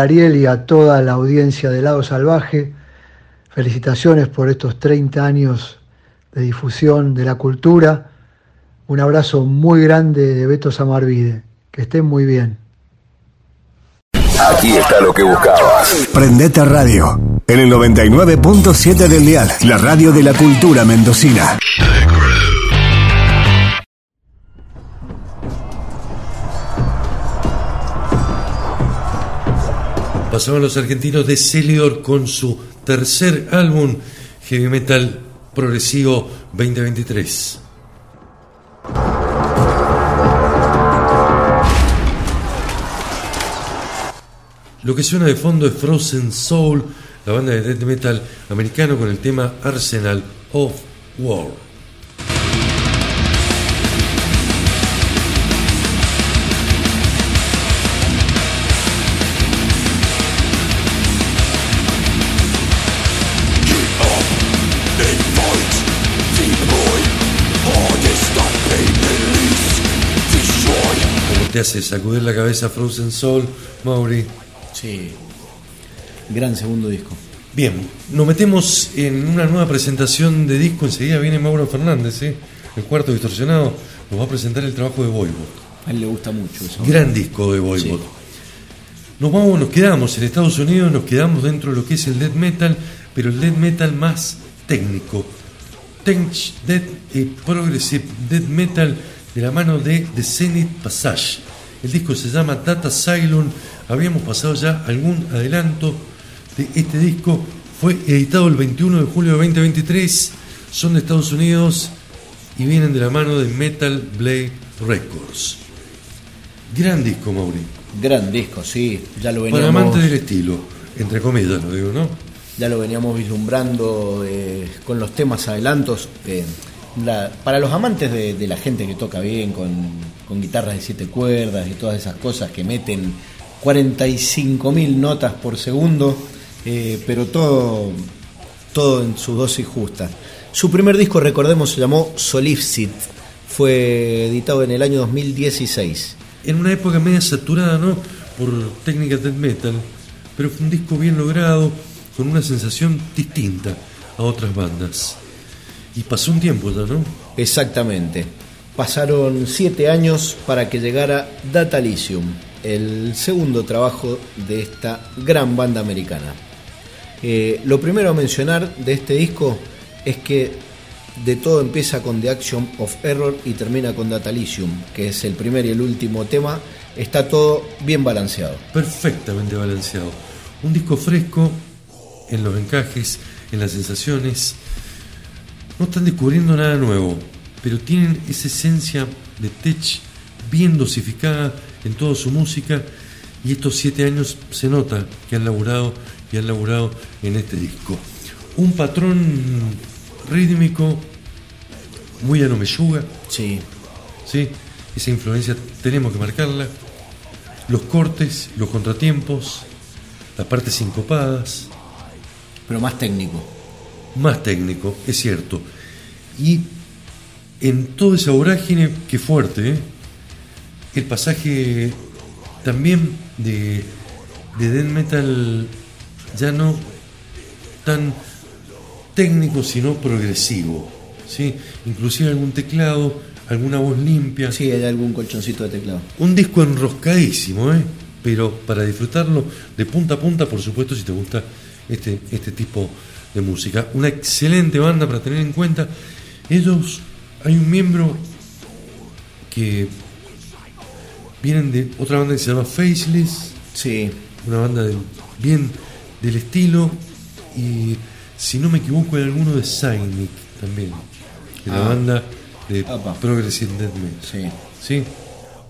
Ariel y a toda la audiencia de Lado Salvaje. Felicitaciones por estos 30 años de difusión de la cultura. Un abrazo muy grande de Beto Samarvide. Que estén muy bien. Aquí está lo que buscabas. Prendete Radio. En el 99.7 del Dial. La radio de la cultura mendocina. Pasaban los argentinos de Celior con su tercer álbum heavy metal progresivo 2023. Lo que suena de fondo es Frozen Soul, la banda de death metal americano con el tema Arsenal of War. Te hace sacudir la cabeza Frozen Soul, Mauri? Sí. Gran segundo disco. Bien, nos metemos en una nueva presentación de disco. Enseguida viene Mauro Fernández, ¿eh? el cuarto distorsionado. Nos va a presentar el trabajo de Voivod. A él le gusta mucho eso. Gran disco de Voivod. Sí. Nos vamos, nos quedamos en Estados Unidos, nos quedamos dentro de lo que es el death metal, pero el death metal más técnico. Tench Death y Progressive Death Metal de la mano de The Zenith Passage. El disco se llama Data Asylum. Habíamos pasado ya algún adelanto de este disco. Fue editado el 21 de julio de 2023. Son de Estados Unidos y vienen de la mano de Metal Blade Records. Gran disco, Mauri. Gran disco, sí. Ya lo Para veníamos, amantes del estilo, entre comillas lo digo, ¿no? ya lo veníamos vislumbrando eh, con los temas adelantos. eh, para los amantes de, la gente que toca bien, con, con guitarras de siete cuerdas y todas esas cosas que meten 45.000 notas por segundo, eh, pero todo, todo en su dosis justa. Su primer disco, recordemos, se llamó Solipsit. Fue editado en el año 2016. en una época media saturada, ¿no? Por técnicas death metal, pero fue un disco bien logrado, con una sensación distinta a otras bandas. Y pasó un tiempo ya, ¿no? Exactamente. Pasaron siete años para que llegara Datalicium, el segundo trabajo de esta gran banda americana. Eh, lo primero a mencionar de este disco es que de todo empieza con The Action of Error y termina con Datalicium, que es el primer y el último tema. Está todo bien balanceado. Perfectamente balanceado. Un disco fresco en los encajes, en las sensaciones. No están descubriendo nada nuevo, pero tienen esa esencia de tech bien dosificada en toda su música y estos siete años se nota que han laburado y han laburado en este disco. Un patrón rítmico muy a no Sí, ¿sí? Esa influencia tenemos que marcarla. Los cortes, los contratiempos, las partes sincopadas, pero más técnico. Más técnico, es cierto. Y en toda esa vorágine, que fuerte, ¿eh? el pasaje también de, de death metal ya no tan técnico, sino progresivo. ¿sí? Inclusive algún teclado, alguna voz limpia. Sí, hay algún colchoncito de teclado. Un disco enroscadísimo, ¿eh? pero para disfrutarlo de punta a punta, por supuesto, si te gusta este, este tipo de música. Una excelente banda para tener en cuenta. Ellos, hay un miembro que vienen de otra banda que se llama Faceless, Sí, una banda del- bien del estilo, y si no me equivoco, hay alguno de Cynic también, de la Ah. banda de Apa. Progressive Death Metal. sí. ¿sí?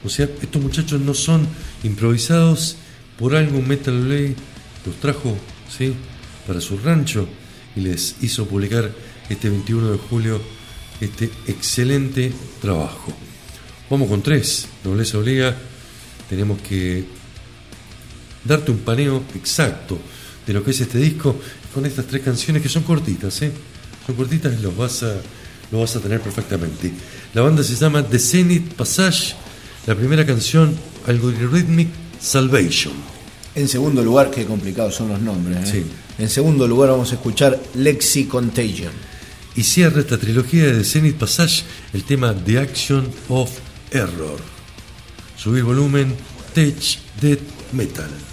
O sea, estos muchachos no son improvisados, por algo Metal Blade los trajo, ¿sí? Para su rancho y les hizo publicar este 21 de julio este excelente trabajo. Vamos con tres, nobleza obliga, tenemos que darte un paneo exacto de lo que es este disco con estas tres canciones que son cortitas, ¿eh? Son cortitas y los vas a, lo vas a tener perfectamente. La banda se llama The Zenith Passage, la primera canción Algorithmic Salvation. En segundo lugar, qué complicados son los nombres. ¿eh? Sí. En segundo lugar vamos a escuchar Lexi Contagion. Y cierra esta trilogía de Zenith Passage el tema The Action of Error. Subir volumen, Tech Death Metal.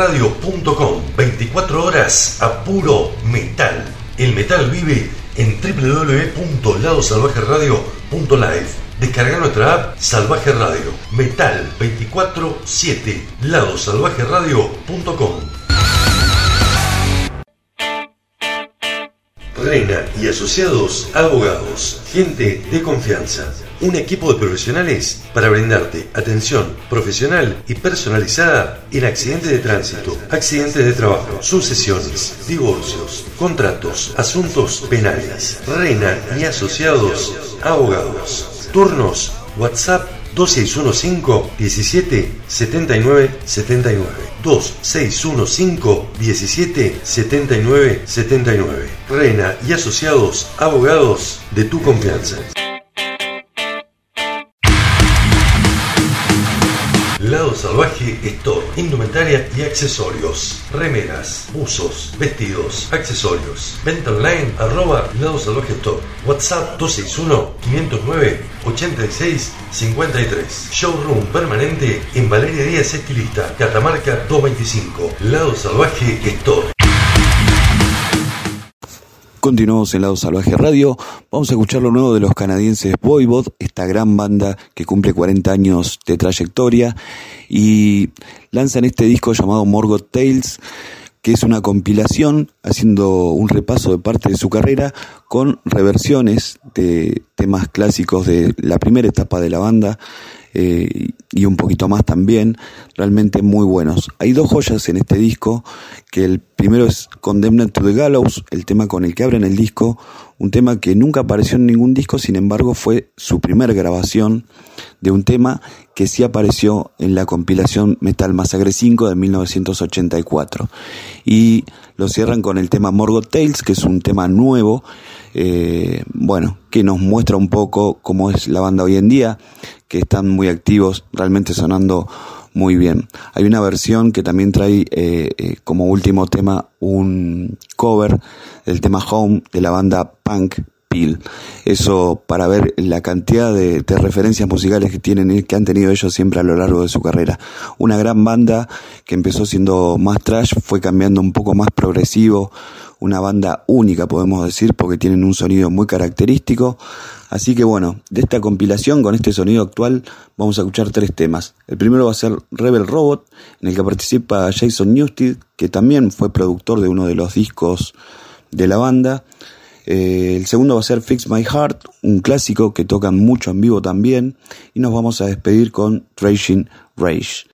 ladosalvajeradio.com 24 horas a puro metal. El metal vive en www.ladosalvajeradio.live. Descarga nuestra app Salvaje Radio. Metal 24-7. ladosalvajeradio.com Reina y asociados abogados. Gente de confianza. Un equipo de profesionales para brindarte atención profesional y personalizada en accidentes de tránsito, accidentes de trabajo, sucesiones, divorcios, contratos, asuntos penales. Reina y asociados abogados. Turnos WhatsApp 2615 17 79 79 2615 17 79 79 Reina y asociados abogados de tu confianza. Store, indumentaria y accesorios, remeras, buzos, vestidos, accesorios. Venta online arroba Lado Salvaje Store. WhatsApp 261-509-8653. Showroom permanente en Valeria Díaz Estilista, Catamarca 225. Lado Salvaje Store. Continuamos en Lado Salvaje Radio. Vamos a escuchar lo nuevo de los canadienses Voivod, esta gran banda que cumple 40 años de trayectoria y lanzan este disco llamado Morgoth Tales, que es una compilación haciendo un repaso de parte de su carrera con reversiones de temas clásicos de la primera etapa de la banda eh, y un poquito más también, realmente muy buenos. Hay dos joyas en este disco, que el primero es Condemned to the Gallows, el tema con el que abren el disco, un tema que nunca apareció en ningún disco, sin embargo fue su primer grabación de un tema que sí apareció en la compilación Metal Massacre 5 de 1984. Y lo cierran con el tema Morgoth Tales, que es un tema nuevo, eh, bueno, que nos muestra un poco cómo es la banda hoy en día, que están muy activos, realmente sonando muy bien. Hay una versión que también trae eh, eh, como último tema un cover del tema Home de la banda Punk Peel. Eso para ver la cantidad de, de, referencias musicales que tienen que han tenido ellos siempre a lo largo de su carrera. Una gran banda que empezó siendo más trash, fue cambiando un poco más progresivo, una banda única podemos decir porque tienen un sonido muy característico. Así que bueno, de esta compilación con este sonido actual vamos a escuchar tres temas. El primero va a ser Rebel Robot, en el que participa Jason Newsted, que también fue productor de uno de los discos de la banda. Eh, el segundo va a ser Fix My Heart, un clásico que tocan mucho en vivo también. Y nos vamos a despedir con Tracing Rage.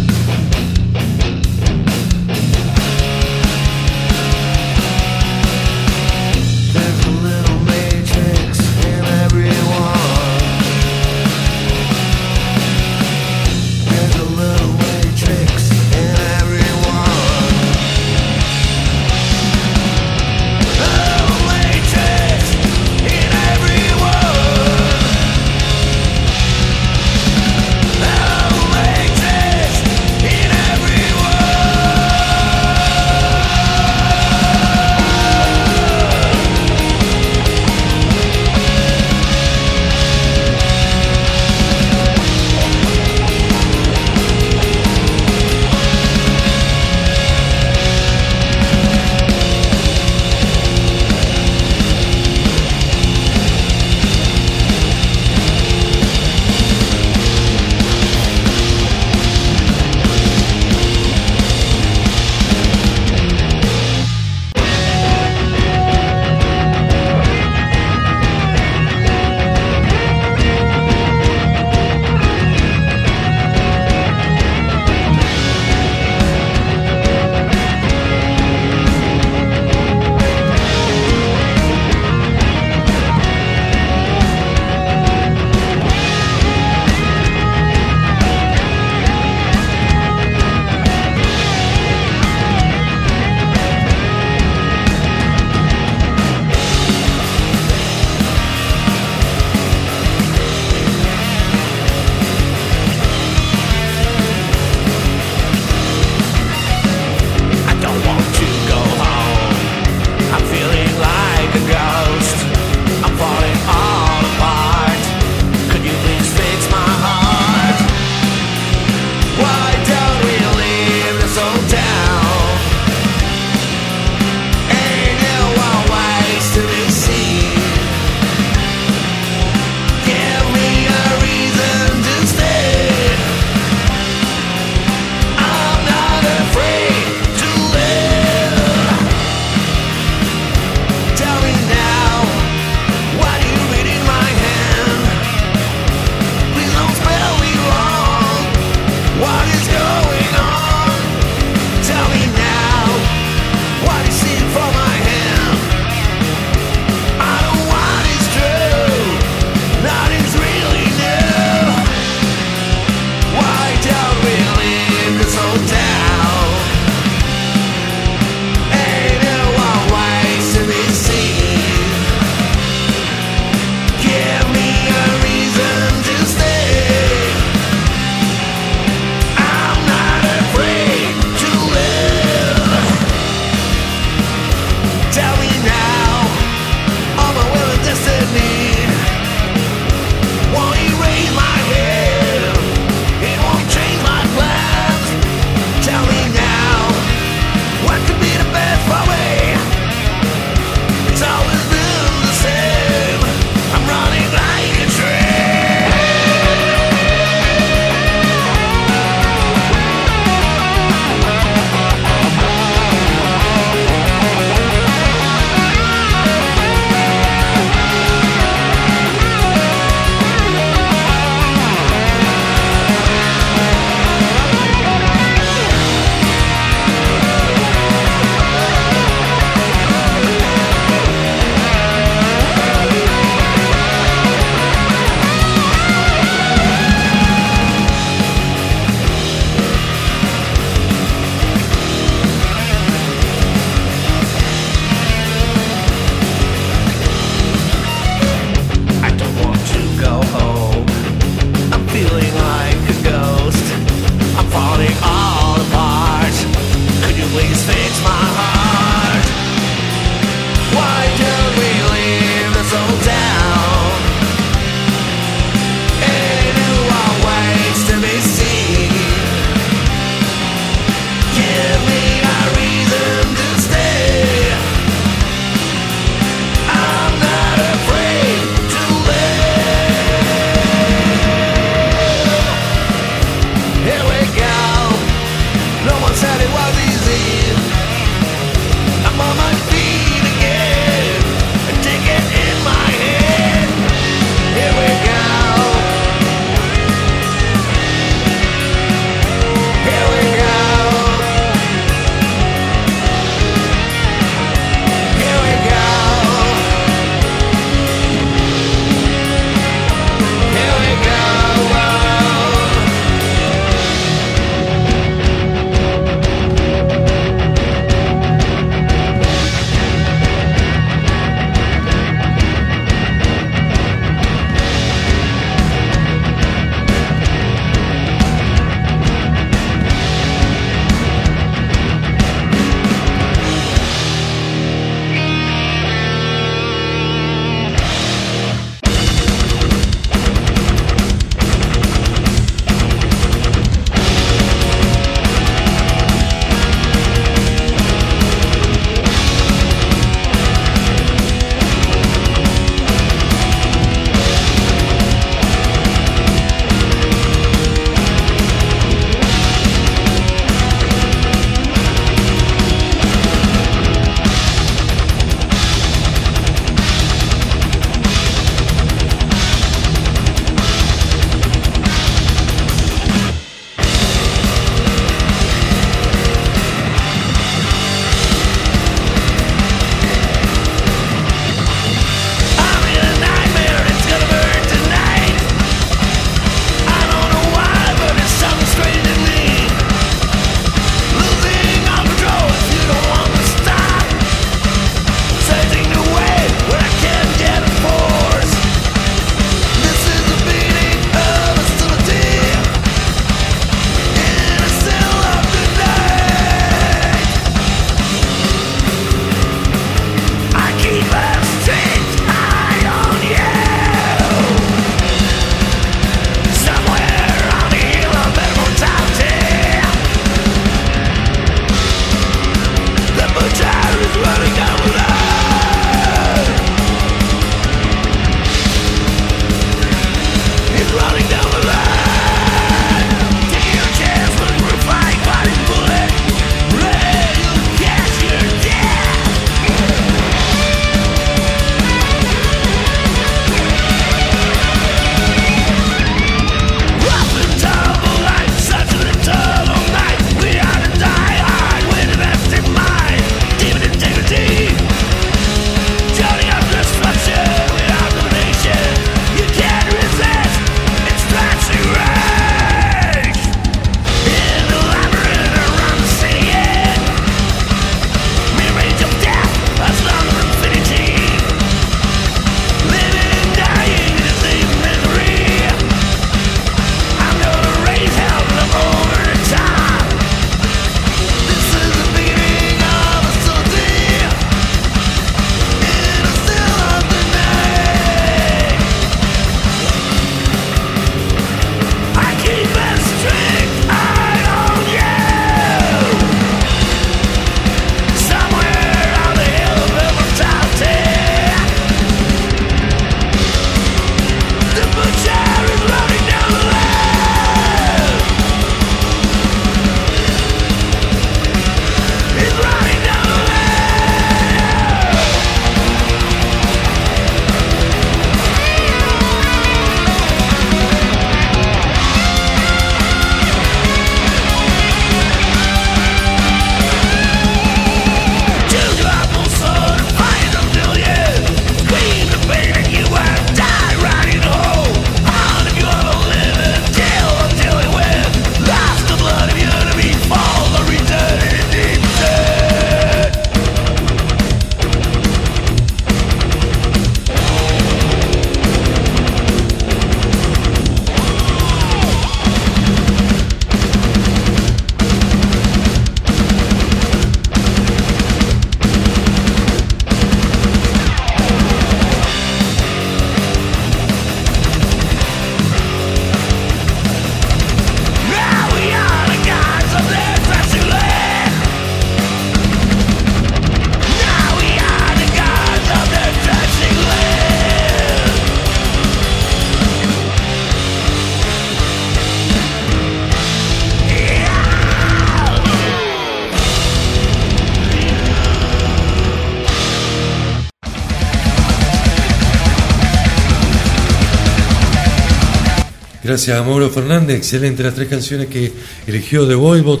Gracias a Mauro Fernández, excelente las tres canciones que eligió de Voivod.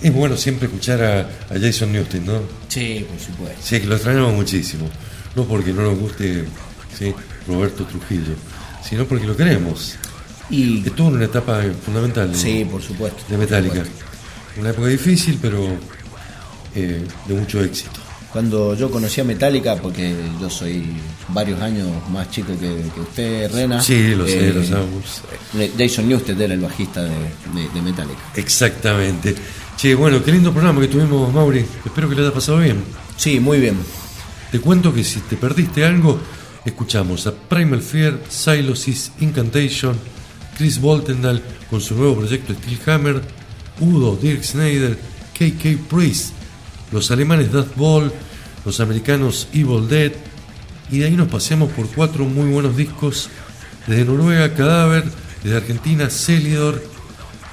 Es bueno siempre escuchar a, a Jason Newsted, ¿no? Sí, por supuesto. Sí, que lo extrañamos muchísimo. No porque no nos guste ¿sí? Roberto Trujillo, sino porque lo queremos. Y Estuvo en una etapa fundamental ¿no? sí, por supuesto. de Metallica. Una época difícil, pero eh, de mucho éxito. Cuando yo conocí a Metallica, porque yo soy varios años más chico que, que usted, Rena. Sí, lo sé, eh, lo sabemos. eh, Jason Newsted era el bajista de, de- de Metallica. Exactamente. Che, bueno, qué lindo programa que tuvimos, Mauri. Espero que le haya pasado bien. Sí, muy bien. Te cuento que si te perdiste algo, escuchamos a Primal Fear, Silosis, Incantation, Chris Boltendal con su nuevo proyecto Steelhammer, Udo, Dirk Snyder, KK Priest, los alemanes Death Ball, los americanos Evil Dead, y de ahí nos paseamos por cuatro muy buenos discos, desde Noruega Cadáver, desde Argentina Celidor,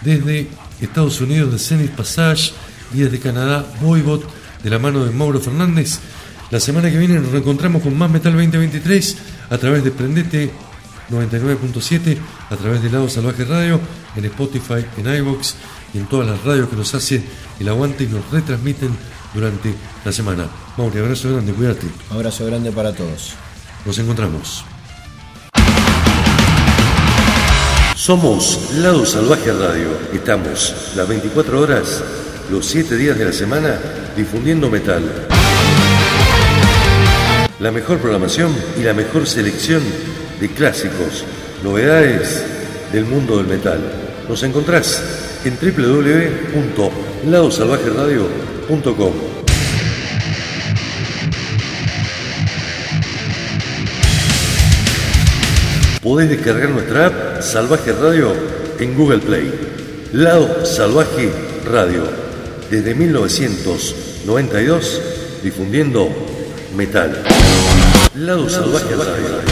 desde Estados Unidos de Zenith Passage y desde Canadá Voivod de la mano de Mauro Fernández. La semana que viene nos reencontramos con más Metal 2023 a través de Prendete 99.7, a través de Lado Salvaje Radio, en Spotify, en iVoox y en todas las radios que nos hace el aguante y nos retransmiten durante la semana. Mauri, abrazo grande, cuídate. Abrazo grande para todos. Nos encontramos. Somos Lado Salvaje Radio. Estamos las 24 horas, los 7 días de la semana, difundiendo metal. La mejor programación y la mejor selección de clásicos, novedades del mundo del metal. Nos encontrás en www.ladosalvajeradio.com. Podés descargar nuestra app Salvaje Radio en Google Play. Lado Salvaje Radio. Desde 1992 difundiendo metal. Lado Salvaje Radio.